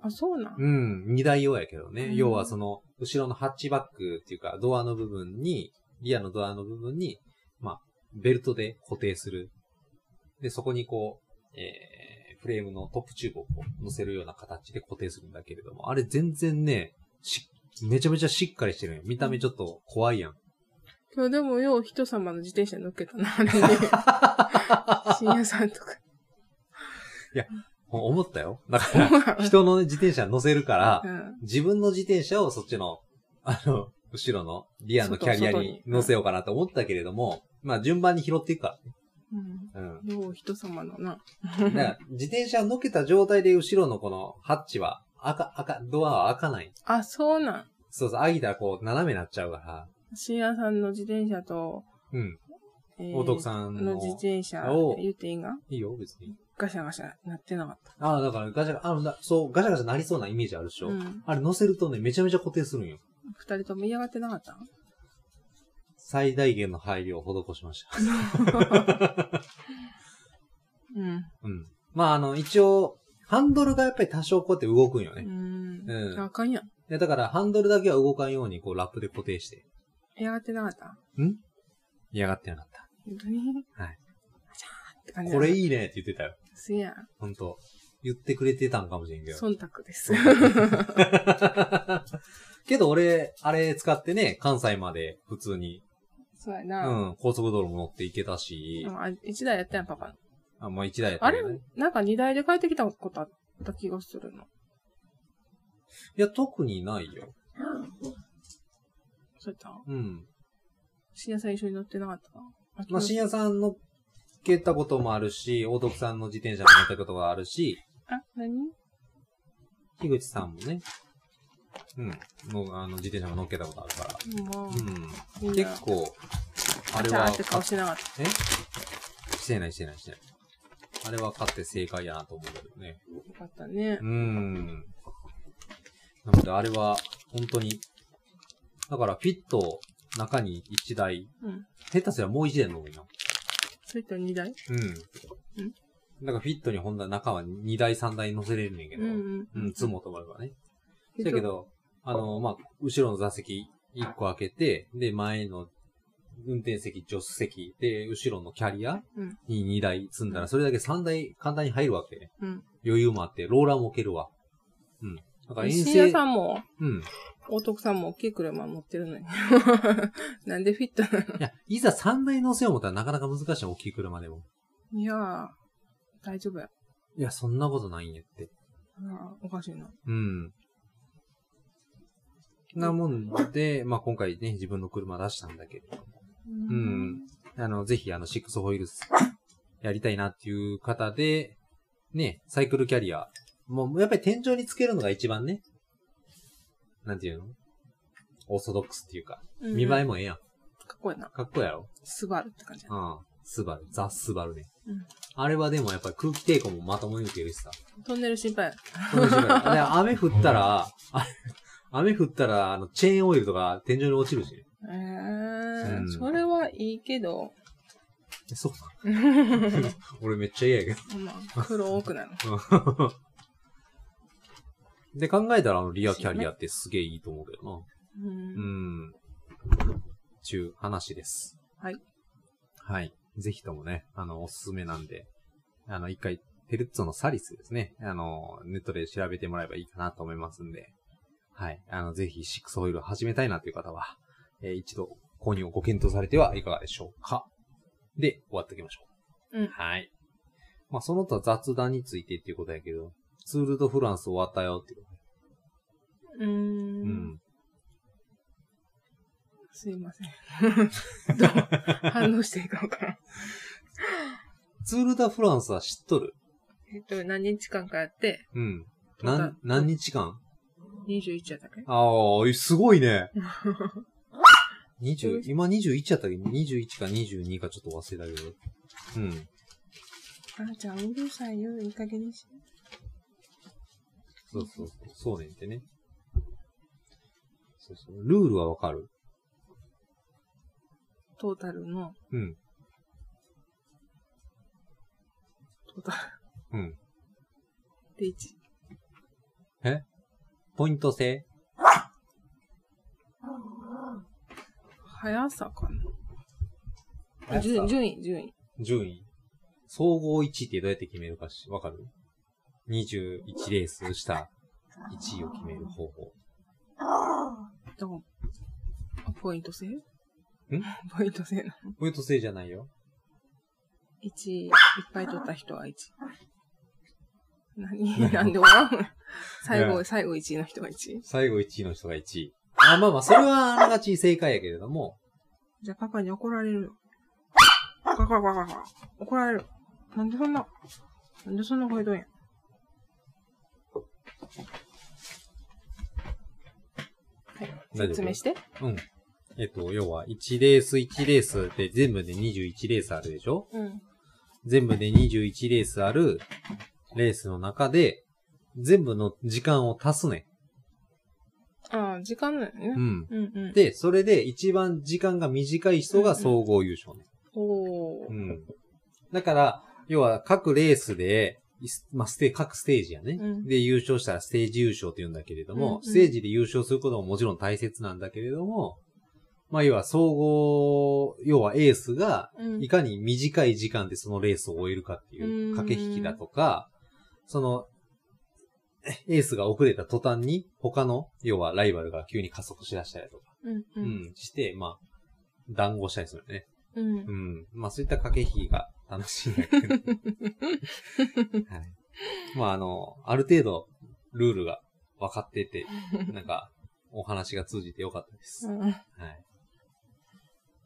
あ、そうなん？うん、二台用やけどね。うん要はその、後ろのハッチバックっていうか、ドアの部分に、リアのドアの部分に、まあ、ベルトで固定する。で、そこにこう、えー、フレームのトップチューブをこう乗せるような形で固定するんだけれども、あれ全然ね、し、めちゃめちゃしっかりしてるよ。見た目ちょっと怖いやん。今日でもよう人様の自転車乗っけたな、あれね。深夜さんとか。思ったよ。だから、人の自転車乗せるからう、ん。自分の自転車をそっちの、あの、後ろのリアのキャリアに乗せようかなと思ったけれども、まあ順番に拾っていくからね。うん。うん。よう人様のな。だから、自転車を乗っけた状態で後ろのこのハッチは、赤、赤、ドアは開かない。あ、そうなん。そうそう、開いたらこう、斜めになっちゃうから。深夜さんの自転車と、うん。えー大徳さんのの自転車お、言っていいんがいいよ、別に。ガシャガシャなってなかった。ああ、だからガチャガ、あの、だそう、ガチャガチャなりそうなイメージあるでしょ。うん。あれ乗せるとね、めちゃめちゃ固定するんよ。二人とも嫌がってなかった？最大限の配慮を施しました。うん。うん。まあ、あの、一応、ハンドルがやっぱり多少こうやって動くんよね。うん。うんあかんやん。でだから、ハンドルだけは動かんように、こう、ラップで固定して。嫌がってなかった？嫌がってなかっ本当に？はい。って感た。じい。これいいねって言ってたよ。すやん。ほんと。言ってくれてたんかもしれんけど。忖度です。けど俺、あれ使ってね、関西まで普通に、うそうやな。ん、高速道路も乗って行けたし、あ一台やったやん、パパ。あ、まあ一台やったあれけどね。なんか二台で帰ってきたことあった気がするの。いや、特にないよ。そうやった？うん。深夜さん一緒に乗ってなかったまあ、深夜さん乗っけたこともあるし、大徳さんの自転車も乗ったことがあるし、あ、何？樋口さんもね、うん、の、あの、自転車も乗っけたことあるから。もう、うん。結構、あれはって、顔してなかった。え？してないしてないしてない。あれは買って正解やなと思うけどね。よかったねうー。ん。なので、あれは、本当に、だから、フィット、中に1台、うん。下手すりゃもう1台乗るよ。それと二台？うん。だから、フィットに本当は中は2台3台乗せれるねんけど、うんうん。うん、積もうと思えばね。だけど、あの、まあ、後ろの座席1個開けて、で、前の運転席、助手席、で、後ろのキャリアうんに2台積んだら、それだけ3台簡単に入るわけ。うん。余裕もあって、ローラーも置けるわ。うん。だから遠深夜征、さんも、うん。大徳さんも大きい車持ってるのに。なんでフィットなの？いや、いざ3台乗せよう思ったらなかなか難しい、大きい車でも。いやー、大丈夫や。いや、そんなことないんやって。あーおかしいな。うん。なもんで、まあ、今回ね、自分の車出したんだけれども。ううん。あの、ぜひ、あの、シックスホイールスやりたいなっていう方で、ね、サイクルキャリア。もう、やっぱり天井につけるのが一番ね、なんていうの？オーソドックスっていうか、うん見栄えもええやん。かっこいいな。かっこいいやろ？スバルって感じやな。うん。スバル。ザ・スバルね。うんあれはでもやっぱり空気抵抗もまともに受けるしさ。トンネル心配や。この時間で雨降ったら、あ雨降ったら、あの、チェーンオイルとか天井に落ちるしね。えー、うんそれはいいけど、えそうなの俺めっちゃ嫌やけまあ、黒多くなる。ど。で、考えたらあの、リアキャリアってすげえいいと思うけどな。う。うんん。ちゅう話です。はい。はい。ぜひともね、あの、おすすめなんで、あの、一回、テルッツォのサリスですね。あの、ネットで調べてもらえばいいかなと思いますんで、はい。あの、ぜひ、シックスホイールを始めたいなという方は、えー一度購入をご検討されてはいかがでしょうか。で、終わっておきましょう。うんはい。まあ、その他雑談についてっていうことやけど、ツールドフランス終わったよっていうこうー。と。うんん。すいません。どう反応していいかわからん。ツールドフランスは知っとる？えっと、何日間かやって、うん。トータなん、何日間？21やったっけ？ああ、すごいね。20、今21やったっけ ?21 か22かちょっと忘れたけど。うん。あらちゃん、うるさいよ。いい加減にし。そうそうそう。そうねんってね。そうそう。ルールはわかる？トータルの、うん。トータうん。ルで1。え？ポイント制速さかな？速さ順順位、順位。順位。総合1位ってどうやって決めるかし、わかる ?21 レースした1位を決める方法。だからあポイント制？ん？んポイント制なの？ポイント制じゃないよ。1位いっぱい取った人は1。何？なんで笑うの？最後、最後1位の人が1位。最後1位の人が1位。あ、まあまあ、それはあながち正解やけれども、じゃあパパに怒られるよ。パパパパパパ。怒られる。なんでそんな、なんでそんな声どんや。はい。説明して。うん。えっと、要は、1レース1レースで全部で21レースあるでしょ？うん。全部で21レースあるレースの中で、全部の時間を足すねああ、時間だよね。ん。うん。うんうん。で、それで一番時間が短い人が総合優勝ね。おーう。ん。だから、要は各レースで、いすまあ、ステ各ステージやね、うんで、優勝したらステージ優勝って言うんだけれども、うんうんステージで優勝することももちろん大切なんだけれども、まあ、要は総合、要はエースが、うんいかに短い時間でそのレースを終えるかっていううん駆け引きだとか、その、エースが遅れた途端に他の、要はライバルが急に加速しだしたりとか、うんう。うんん、して、まあ、談合したりするよね。うんう。ん。まあそういった駆け引きが楽しいんだけど。はい。まああの、ある程度ルールが分かってて、なんかお話が通じてよかったです。うん。はい。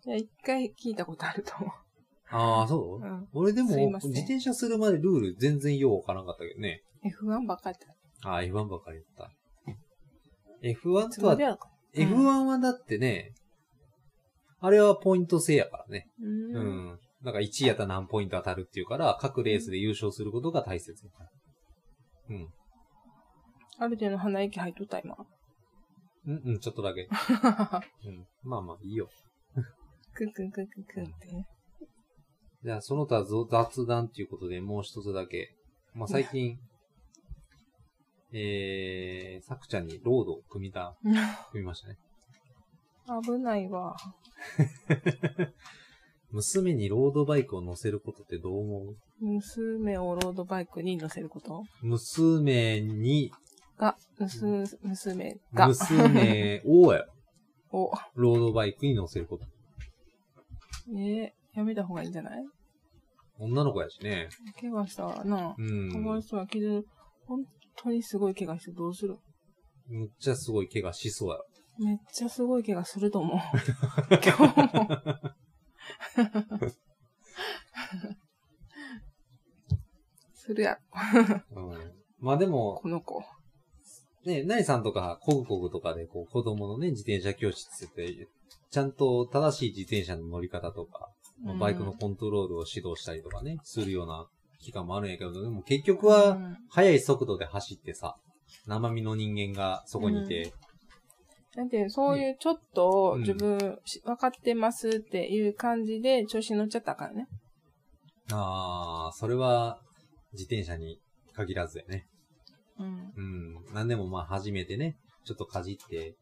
いや、一回聞いたことあると思ああ、そう、う。うん。俺でもすいません自転車するまでルール全然ようわからなかったけどね。F1 ばっかりだっああ、F1 ばっかり言った。F1 た。とはで、は、F1 はだってね、あれはポイント制やからね。う。うんん。だから1位やったら何ポイント当たるっていうから、各レースで優勝することが大切やから。うん。ある程度鼻息入っとった、今。うん、うん、ちょっとだけ。うん。まあまあ、いいよ。クンクンクンクンクンってね。じゃあ、その他ぞ雑談っていうことでもう一つだけ。まあ最近、えー、さくちゃんにロードを組みた、組みましたね。危ないわ。娘にロードバイクを乗せることってどう思う？娘をロードバイクに乗せること？娘に、が、むす、娘が、娘をや、お、ロードバイクに乗せること。えー、やめた方がいいんじゃない？女の子やしね。怪我したらな。うん。かわいそうや、傷、本当にすごい怪我してどうする？むっちゃすごい怪我しそうやろ。めっちゃすごい怪我すると思う。今日も。するやろ、うん。まあでも、この子。ね、ナイさんとか、コグコグとかで、こう、子供のね、自転車教室って、ちゃんと正しい自転車の乗り方とか、まあバイクのコントロールを指導したりとかね、するような期間もあるんやけど、でも結局うは、ん速い速度で走ってさ、生身の人間がそこにいて、なんていう、そういうちょっとうん自分し分かってますっていう感じで調子に乗っちゃったからね。ああ、それは、自転車に限らずやね。うん。うん。なんでもまあ初めてね、ちょっとかじって、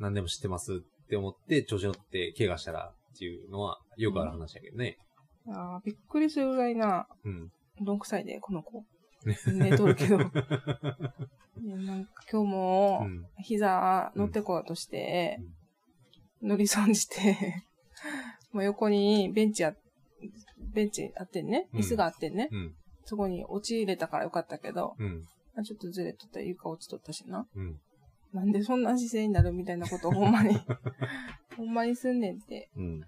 何でも知ってますって思って、調子乗って怪我したらっていうのはよくある話やけどね。あーびっくりするぐらいな、うん。どんくさいで、この子。寝とるけど。ねなんか今日もう、ん。膝乗ってこようとして、乗り損じて、もう横にベンチあ、ベンチあってんね。うん椅子があってんね。うん。そこに落ちれたからよかったけど、うん。あちょっとずれとったら床落ちとったしな。うん。なんでそんな姿勢になるみたいなことをほんまに、ほんまにすんねんって。うん。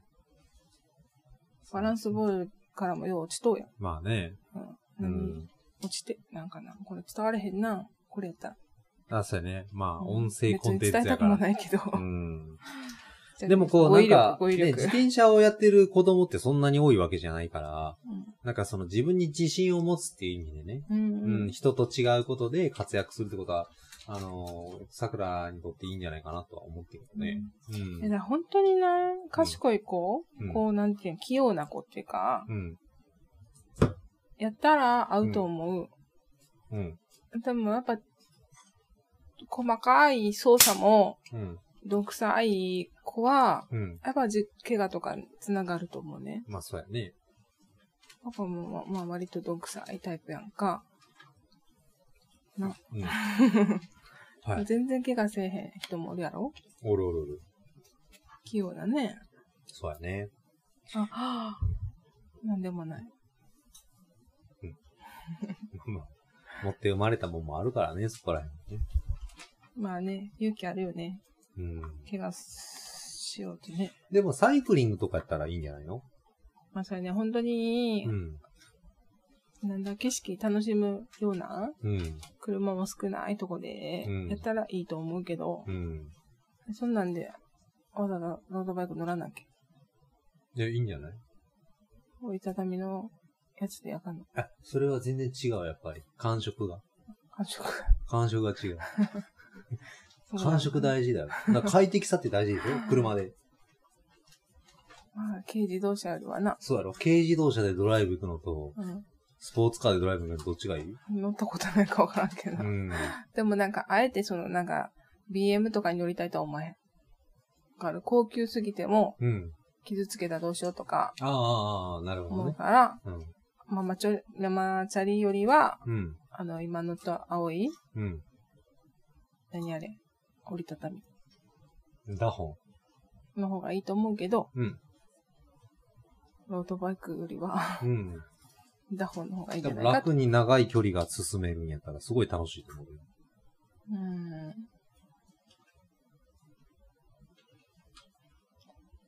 バランスボールからもよう落ちとうやん。まあね。うん。う何ん。落ちて、なんかな。これ伝われへんな。これやったら。あ、そうやね。まあ、うん音声コンテンツ別に伝えたく。もないけど。うん。でもこう、なんか力、、語彙ね、力。自転車をやってる子供ってそんなに多いわけじゃないから、うんなんかその自分に自信を持つっていう意味でね、うんう、うんん。人と違うことで活躍するってことは、あのー、桜にとっていいんじゃないかなとは思ってるよね。うん。えだから本当にな、賢い子、うんこう、なんていうの、器用な子っていうか、うん。やったら合うと思う。うん。でもやっぱ、細かい操作も、うん。どんくさい子は、うん。やっぱじ、怪我とかにつながると思うね。まあそうやね。パパも、まあ、まあ、割とどんくさいタイプやんか。な、うん。はい。全然怪我せえへん人もおるやろ？おるおるおる。器用だね。そうやね。あ、はあ、なんでもない。まあ、持って生まれたもんもあるからね、そこら辺ね。まあね、勇気あるよね。うん。怪我しようとね。でもサイクリングとかやったらいいんじゃないの？まあそれね、本当にう、ん。なんだ、景色楽しむようなうん。車も少ないとこでうんやったらいいと思うけど、うん。そんなんで、わざわざロードバイク乗らなきゃ。いや、いいんじゃない？折りたたみのやつでやかんの。あ、それは全然違う、やっぱり。感触が。感触。感触が違う。感触大事だよ。だ快適さって大事でしょ？車で。まあ、軽自動車よりはな。そうやろ軽自動車でドライブ行くのと、うん。スポーツカーでドライブ行くのどっちがいい？乗ったことないかわからんけど。うん。でもなんか、あえてそのなんか、BM とかに乗りたいとは思わへん。だから高級すぎても、うん。傷つけたらどうしようとかああああ、なるほ思う。から、うん。まあ、マチョ、マチャリよりは、うん。あの、今乗った青い、うん。何あれ、折りたたみダホの方がいいと思うけど、ン。うん。ロードバイクよりは、うん。ダホンの方がいいんじゃないかと。楽に長い距離が進めるんやったらすごい楽しいと思うよ。うん。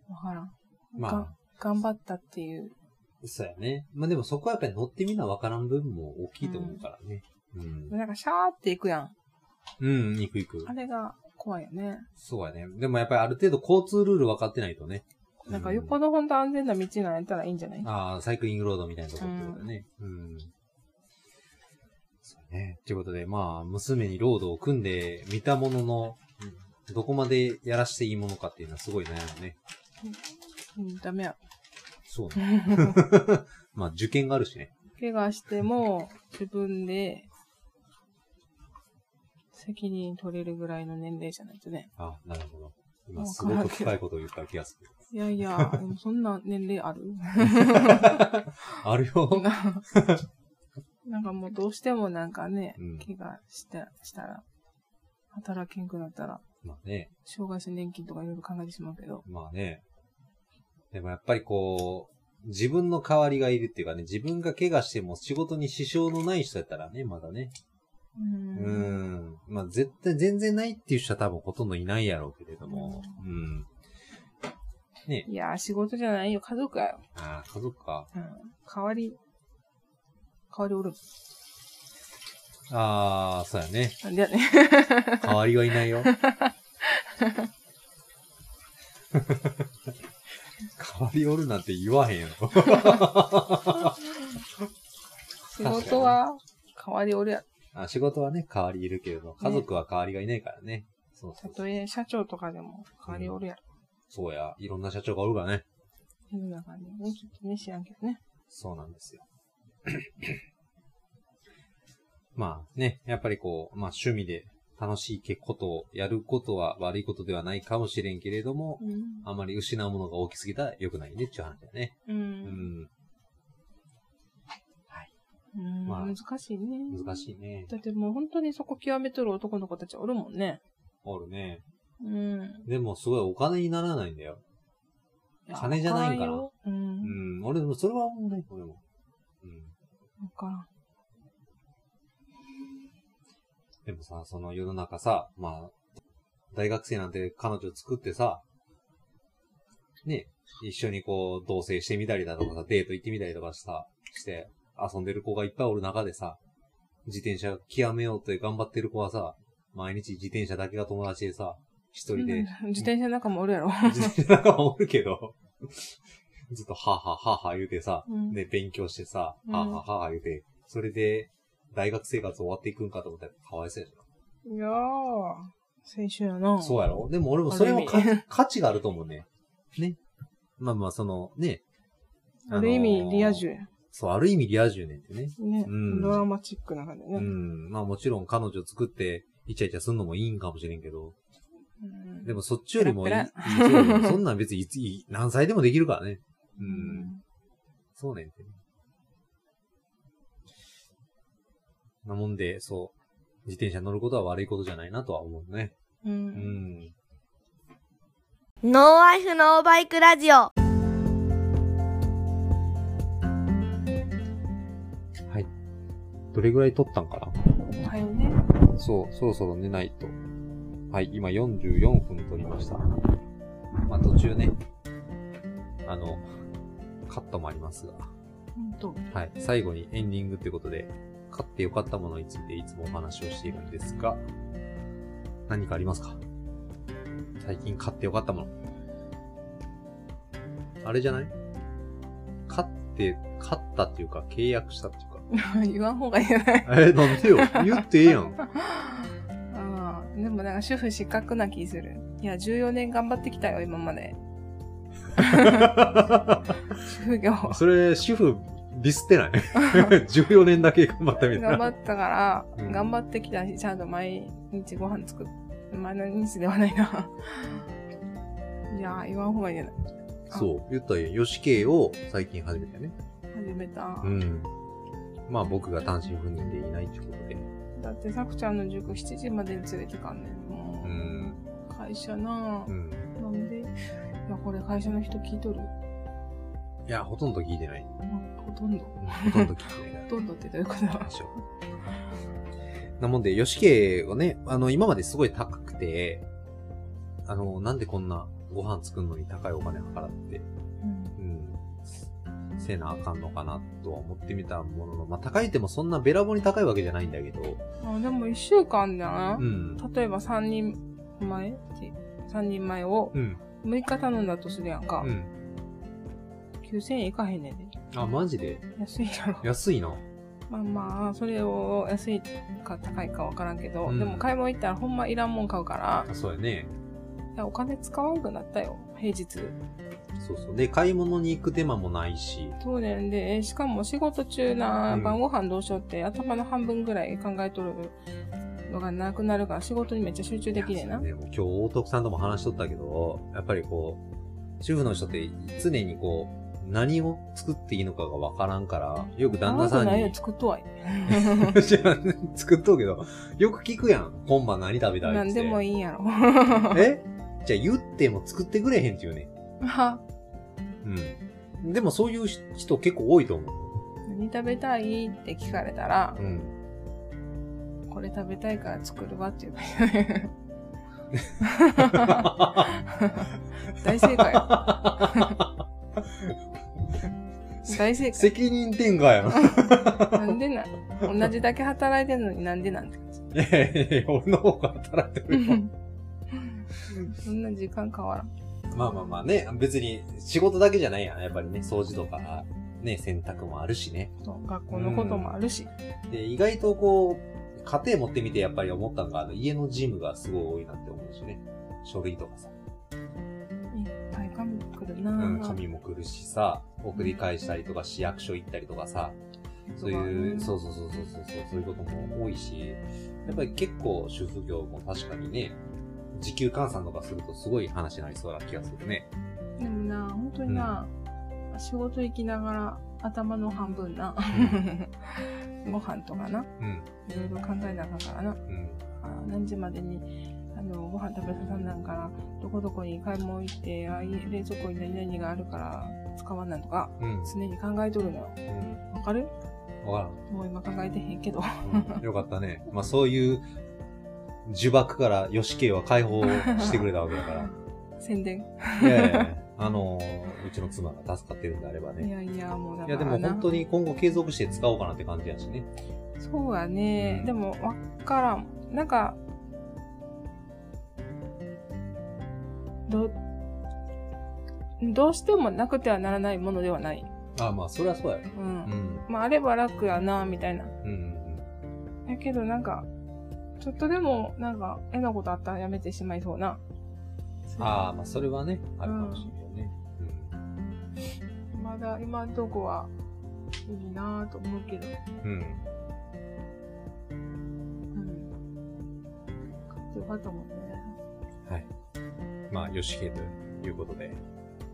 わからん。まが頑張ったっていう。あ、そうやね。まあでもそこはやっぱり乗ってみなわからん部分も大きいと思うからね。うん。なんかシャーっていくやん。うん、行く行くあ。れが怖いよね。そうやね。でもやっぱりある程度交通ルール分かってないとね。なんかよっぽど本当安全な道なんやったらいいんじゃない？ああ、サイクリングロードみたいなとこってことだね。うん。そうね。ということで、まあ、娘にロードを組んでみたものの、うんどこまでやらしていいものかっていうのはすごい悩むね。うん、ダメや。そうね。まあ、受験があるしね。怪我しても自分で責任取れるぐらいの年齢じゃないとね。あなるほど。今わすごく深いことを言った気がする。いやいや、でもそんな年齢ある？あるよ。なんかもうどうしてもなんかね、うん怪我したしたら、働けんくなったら、まあね。障害者年金とかいろいろ考えてしまうけど。まあね。でもやっぱりこう、自分の代わりがいるっていうかね、自分が怪我しても仕事に支障のない人やったらね、まだね。う。うんん。まあ絶対全然ないっていう人は多分ほとんどいないやろうけれども。うん。ねいや、仕事じゃないよ、家族やよ。ああ、家族か。うん。代わり、代わりおる。ああ、そうやね。なんでやねん。代わりはいないよ。代わりおるなんて言わへんよ。仕事は、代わりおるやろ。あ仕事はね、代わりいるけれど、家族は代わりがいないからね。そうそうたとえ社長とかでも代わりおるやろ。そうや、いろんな社長がおるからね。世の中にね、っとね、知らんけどね。そうなんですよ。まあね、やっぱりこう、まあ趣味で楽しいことをやることは悪いことではないかもしれんけれども、うん。あまり失うものが大きすぎたら良くないねっていう話だよね。う。うんん、うんまあ難しいね。難しいね。だってもう本当にそこ極めとる男の子たちおるもんね。おるね。うん。でもすごいお金にならないんだよ。金じゃないんからう。うんん、俺もそれは思うね、俺も。うん。わからん。でもさ、その世の中さ、まあ、大学生なんて彼女作ってさ、ね、一緒にこう、同棲してみたりだとかさ、デート行ってみたりとかさ、して、遊んでる子がいっぱいおる中でさ、自転車極めようって頑張ってる子はさ、毎日自転車だけが友達でさ、一人で。自転車の中もおるやろ。自転車なんかおるけど、ずっとはぁはぁはぁはぁ言うてさ、うんで、勉強してさ、うんはぁはぁはぁ言うて、それで、大学生活終わっていくんかと思ったらかわいそうやじいやー、青春やな。ゃん。そうやろ？でも俺もそれも 価値があると思うね。ね。まあまあ、その、ね。ある意味、リア充。充や。そう、ある意味リア充ねんってね。ね、うんドラマチックな感じうね。ん。まあもちろん彼女作って、イチャイチャすんのもいいんかもしれんけど、うんでもそっちよりもいい、そんなん別にいつ何歳でもできるからね。う。うんんそうねんってね。なもんで、そう。自転車乗ることは悪いことじゃないなとは思うね。う。うんん。ノーアイフノーバイクラジオどれぐらい撮ったんかな？はいね。そう、そろそろ寝ないと。はい、今44分撮りました。まあ途中ね、あの、カットもありますが。ほんと。はい。最後にエンディングということで、買ってよかったものについていつもお話をしているんですが、何かありますか？最近買ってよかったもの。あれじゃない？買って、買ったっていうか、契約したっていうか。言わん方がいいじゃないえ、なんでよ言ってええやん。ああ、でもなんか主婦失格な気する。いや、14年頑張ってきたよ、今まで。主婦業。それ、主婦、ディスってない ?14 年だけ頑張ったみたいな。頑張ったから、うん頑張ってきたし、ちゃんと毎日ご飯作っ、毎日ではないな。いや、言わん方がいいじゃない。そう、言ったらいいよ。吉系を最近始めたよね。始めた。うん。まあ僕が単身赴任でいないってことで。だって、さくちゃんの塾7時までに連れてかんねん。もう、うん。会社なぁ、うん。なんで？いや、これ会社の人聞いとる？いや、ほとんど聞いてない。ほとんど。うんほとんど聞いてないほとんどってどういうこと？だでしょ。なもんで、吉家はね、あの、今まですごい高くて、あの、なんでこんなご飯作るのに高いお金払って、せなあかんのかなとは思ってみたものの、まあ、高いってもそんなべらぼうに高いわけじゃないんだけど、あでも一週間じゃなう、ん。例えば3人前って三人前をうん。6日頼んだとするやんか。うん。9000円いかへんねんで。あ、マジで？安いやろ。安いな。まあまあ、それを安いか高いかわからんけど、うんでも買い物行ったらほんまいらんもん買うから、あそうやね。お金使わんくなったよ、平日。そうそう。で、買い物に行く手間もないし、そうねんで、しかも仕事中な、うん晩ご飯どうしようって頭の半分ぐらい考えとるのがなくなるから仕事にめっちゃ集中できねえな。ね、もう今日大徳さんとも話しとったけど、やっぱりこう、主婦の人って常にこう、何を作っていいのかがわからんから、よく旦那さんに何や、作っとわい。作っとうけど、よく聞くやん。今晩何食べたいって。何でもい。いいんやろ。え？じゃあ言っても作ってくれへんって言うね。はうん。でもそういう人結構多いと思う。何食べたいって聞かれたら、うん。これ食べたいから作るわって言うばいい。大正解よ。大正解。責任転嫁やん。なんでなん？同じだけ働いてるのになんでなんて感じ？いやいやいや、俺の方が働いてるよ。そんな時間変わらん。まあまあまあね、別に仕事だけじゃないやん。やっぱりね、掃除とか、ね、洗濯もあるしね。そう学校のこともあるし。で、意外とこう、家庭持ってみてやっぱり思ったのが、あの、家のジムがすごい多いなって思うしね。書類とかさ。いっぱい紙来るなうん、ぁ。紙も来るしさ、送り返したりとか市役所行ったりとかさ、そういう、そうそうそうそうそうそう、そういうことも多いし、やっぱり結構主婦業も確かにね、時給換算とかするとすごい話になりそうな気がするね。でもな、本当にな、仕事行きながら頭の半分な、ご飯とかな、うん、いろいろ考えなあかんからな。うん、あ何時までにあのご飯食べささんなんから、どこどこに買い物行って、あい冷蔵庫に何々があるから使わんなんとか、うん、常に考えとるのよ。うん。わかる？わかもう今考えてへんけど。らん。うんよかったね。まあそういう呪縛から吉家は解放してくれたわけだから。宣伝。いやいやいや あのうちの妻が助かってるんであればいね。やいや、もうだいやで。も本当に今後継続して使おうかなって感じやしね。そうやね。うんでも、わからん。なんか、ど、どうしてもなくてはならないものではない。あ、まあ、それはそうやろ。う。うんん。まあ、あれば楽やな、みたいな。うんうんやけどなんか、ちょっとでも、なんか、嫌なことあったらやめてしまいそうな。ああ、まあ、それはね、あるかもしれないね。うん、まだ、今のとこは、いいなぁと思うけど。うん。うん。買ってよかったもんね。はい。まあ、よしけということで。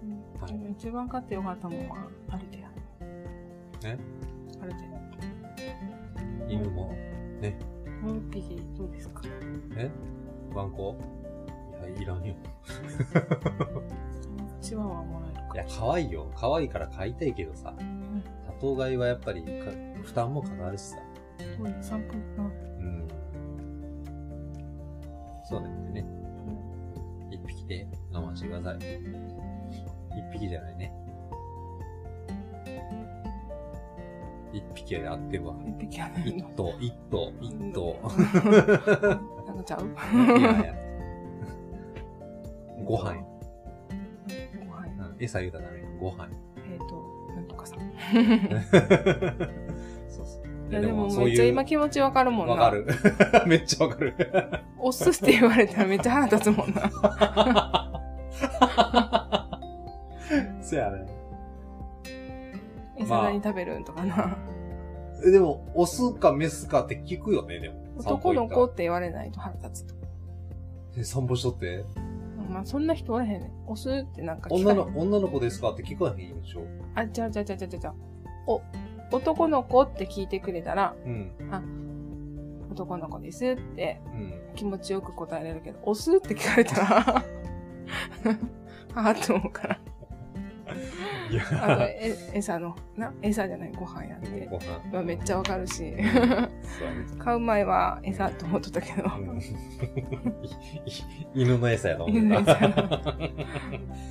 うん。はい、でも一番買ってよかったもんは、あれだよ。ねあれだよ。犬も、ね。1匹どうですか？え？ワンコ？いや、いらんよ。もらえるか。いや、可愛いよ。可愛いから飼いたいけどさ。うん、多頭飼いはやっぱり負担もかかるしさ。そうね、か。うん。そうだよね。一、うん、匹で我慢してください。一匹じゃないね。一匹で合ってるわ。うん。一匹やないの。一頭、一頭、一頭。なんかちゃう？いやいや。ご飯よ。ご飯。うん餌言うたらダメ。ご飯よ。えっと、なんとかさ。そうそう。いやでもめっちゃ今気持ちわかるもんな。わかる。めっちゃわかる。押すって言われたらめっちゃ腹立つもんな。そやね。餌何食べるんとかな。えでも、オスかメスかって聞くよね、でも。男の子って言われないと腹立つと。たえ散歩しとって？まあそんな人おらへんねん。押すってなんか女の、女の子ですかって聞かへんでしょ？あ、ちゃうちゃうちゃうちゃうちゃう。お、男の子って聞いてくれたら、うん。男の子ですってうん。気持ちよく答えられるけど、押すって聞かれたら、はぁって思うから。あと、え、餌の、な、餌じゃない、ご飯やって。ご飯。まあめっちゃわかるし。買う前は餌と思っとったけど。うん 犬の餌やと思った。餌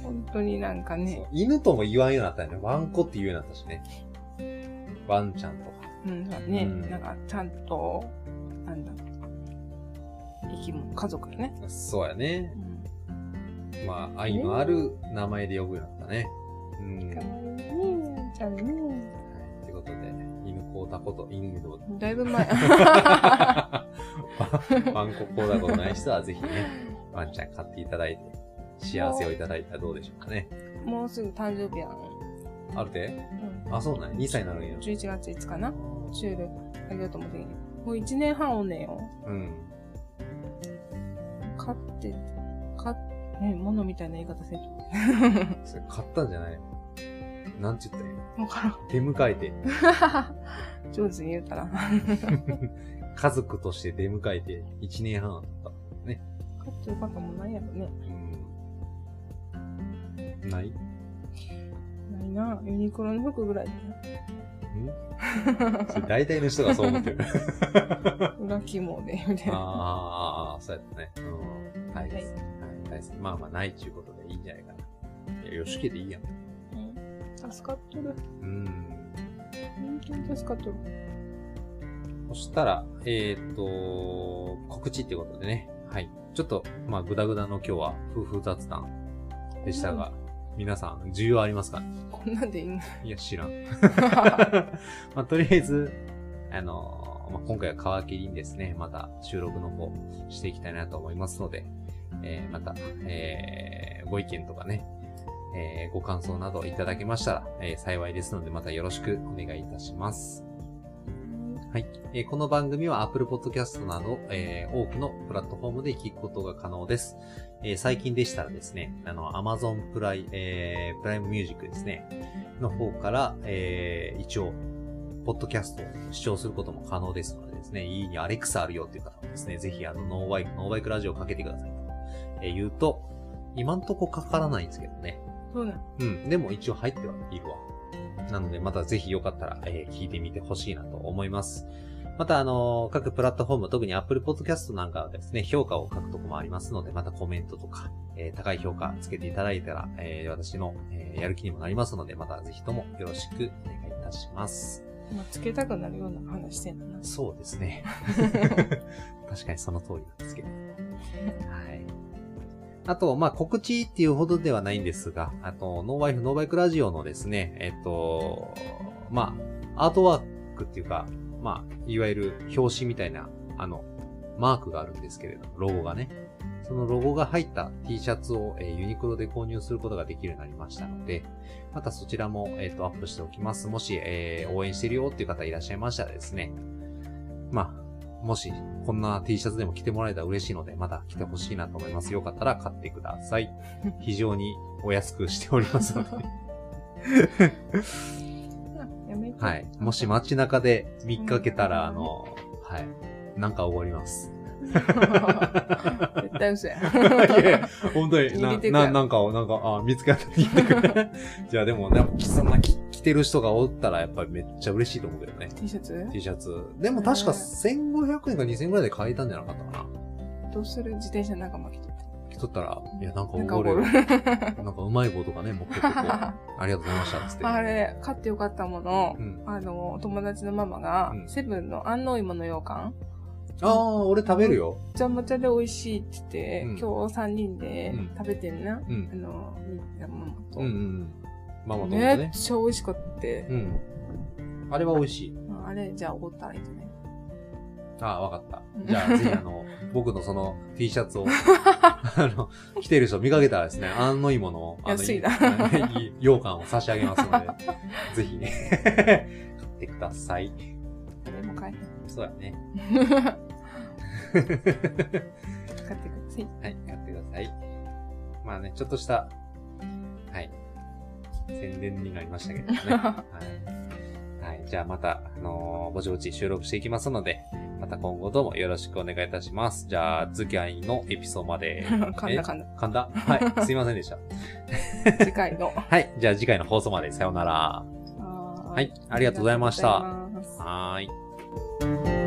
本当になんかね、犬とも言わんようになったよね。ワンコって言うようになったしね。ワンちゃんとか。うん、そうね、うんなんかちゃんと、なんだ、生き物、家族やね。そうやねう。ん。まあ、愛のある名前で呼ぶようになったね。うん。かはい。わいいんちゃんね。ということで、犬こうたこと、犬どうだいぶ前。ワンコこうたことない人はぜひね、ワンちゃん買っていただいて、幸せをいただいたらどうでしょうかね。もうすぐ誕生日やん。あるでうんあ、そうなんや ?2 歳になるんや。11月5日な。シュールあげようと思ってもう1年半おんねんよ。うん。買って、買っ、ね、物みたいな言い方せんと。それ買ったんじゃない？なんて言ったらいいの？わか出迎えて、らん。上手に言うたら。家族として出迎えて1年半あった。買ってよかったもんないやろね。うん。ない？んないな。ユニクロの服ぐらいそれ大体の人がそう思ってる。だな。裏肝で、みたいな。ああ、そうやったね。うん。はい。ははいい。大好きまあまあ、ないっていうことでいいんじゃないかな。いや、よしけでいいやん。うん助かっとる。うん。本当に助かっとる。そしたら、えっ、と、告知ってことでね。はい。ちょっと、まあ、ぐだぐだの今日は夫婦雑談でしたが、皆さん、需要ありますか？こんなんでいいの？いや、知らん。まあ、とりあえず、あのまあ、今回は皮切りにですね、また収録の方していきたいなと思いますので、えーまた、えーご意見とかね、えーご感想などいただけましたら、えー幸いですので、またよろしくお願いいたします。はい。えーこの番組は Apple Podcast など、えー多くのプラットフォームで聞くことが可能です。えー最近でしたらですね、あの、Amazon プライ、えープライムミュージックですね、の方から、えー一応、ポッドキャストを視聴することも可能ですのでですね、家にアレクサあるよっていう方はですね、ぜひあの、ノーバイク、ノーバイクラジオをかけてくださいと、えー言うと、今んとこかからないんですけどね。そうなん。うん。でも一応入ってはいるわ。なので、またぜひよかったら、えー聞いてみてほしいなと思います。また、あのー各プラットフォーム、特に Apple Podcast なんかはですね、評価を書くとこもありますので、またコメントとか、えー高い評価つけていただいたら、えー私の、えーやる気にもなりますので、またぜひともよろしくお願いいたします。まあ、つけたくなるような話してんだな。そうですね。確かにその通りなんですけど。はい。あと、まあ、告知っていうほどではないんですが、あと、ノーバイフ、ノーバイクラジオのですね、えっと、まあ、アートワークっていうか、まあ、いわゆる表紙みたいな、あの、マークがあるんですけれども、ロゴがね。そのロゴが入った T シャツを、えーユニクロで購入することができるようになりましたので、またそちらも、えっ、と、アップしておきます。もし、えー応援してるよっていう方いらっしゃいましたらですね、まあ、もし、こんな T シャツでも着てもらえたら嬉しいので、また着てほしいなと思います。よかったら買ってください。非常にお安くしておりますので。はい。もし街中で見かけたら、あの、はい。なんかおごります。絶対嘘や。いやいや、本当に、な、な、なんかを、なんか、あ、見つけたら言ってくれ。じゃあでも、ね、そんな着着てる人がおったら、やっぱりめっちゃ嬉しいと思うけどね。T シャツ？T シャツ。でも確か1500円か2000円ぐらいで買えたんじゃなかったかな。どうする？自転車仲間来とって。着とったら、いや、なんかおごる。なんかうまい棒とかね、持ってってこう、ありがとうございました、つって。あれ、買ってよかったものう、ん。あの、友達のママがう、んセブンの安納芋の羊羹、ああ、俺食べるよ。めちゃめちゃで美味しいって言って、うん今日3人でうん食べてんな。うんあ。の、みんなママと。うんうんうん。ママともめっね。ちゃ美味しかってう。ん。あれは美味しい。うんあれ、じゃあおごったらいいんじゃない？ああ、わかったう。んじゃあ、ぜひあの、僕のその T シャツを、あの、着てる人見かけたらですね、安納芋の、あの、安いない羊羹 を差し上げますので、ぜひね、買ってください。あれも買え。そうやね。買ってください。はい、買ってください。まあね、ちょっとした、はい、宣伝になりましたけどね。はい。はい、じゃあまた、あのーぼちぼち収録していきますので、また今後ともよろしくお願いいたします。じゃあ、次回のエピソードまで。噛んだえ？噛んだ。噛んだはい、すいませんでした。次回の。はい、じゃあ次回の放送までさようなら。ははい、ありがとうございました。はーい。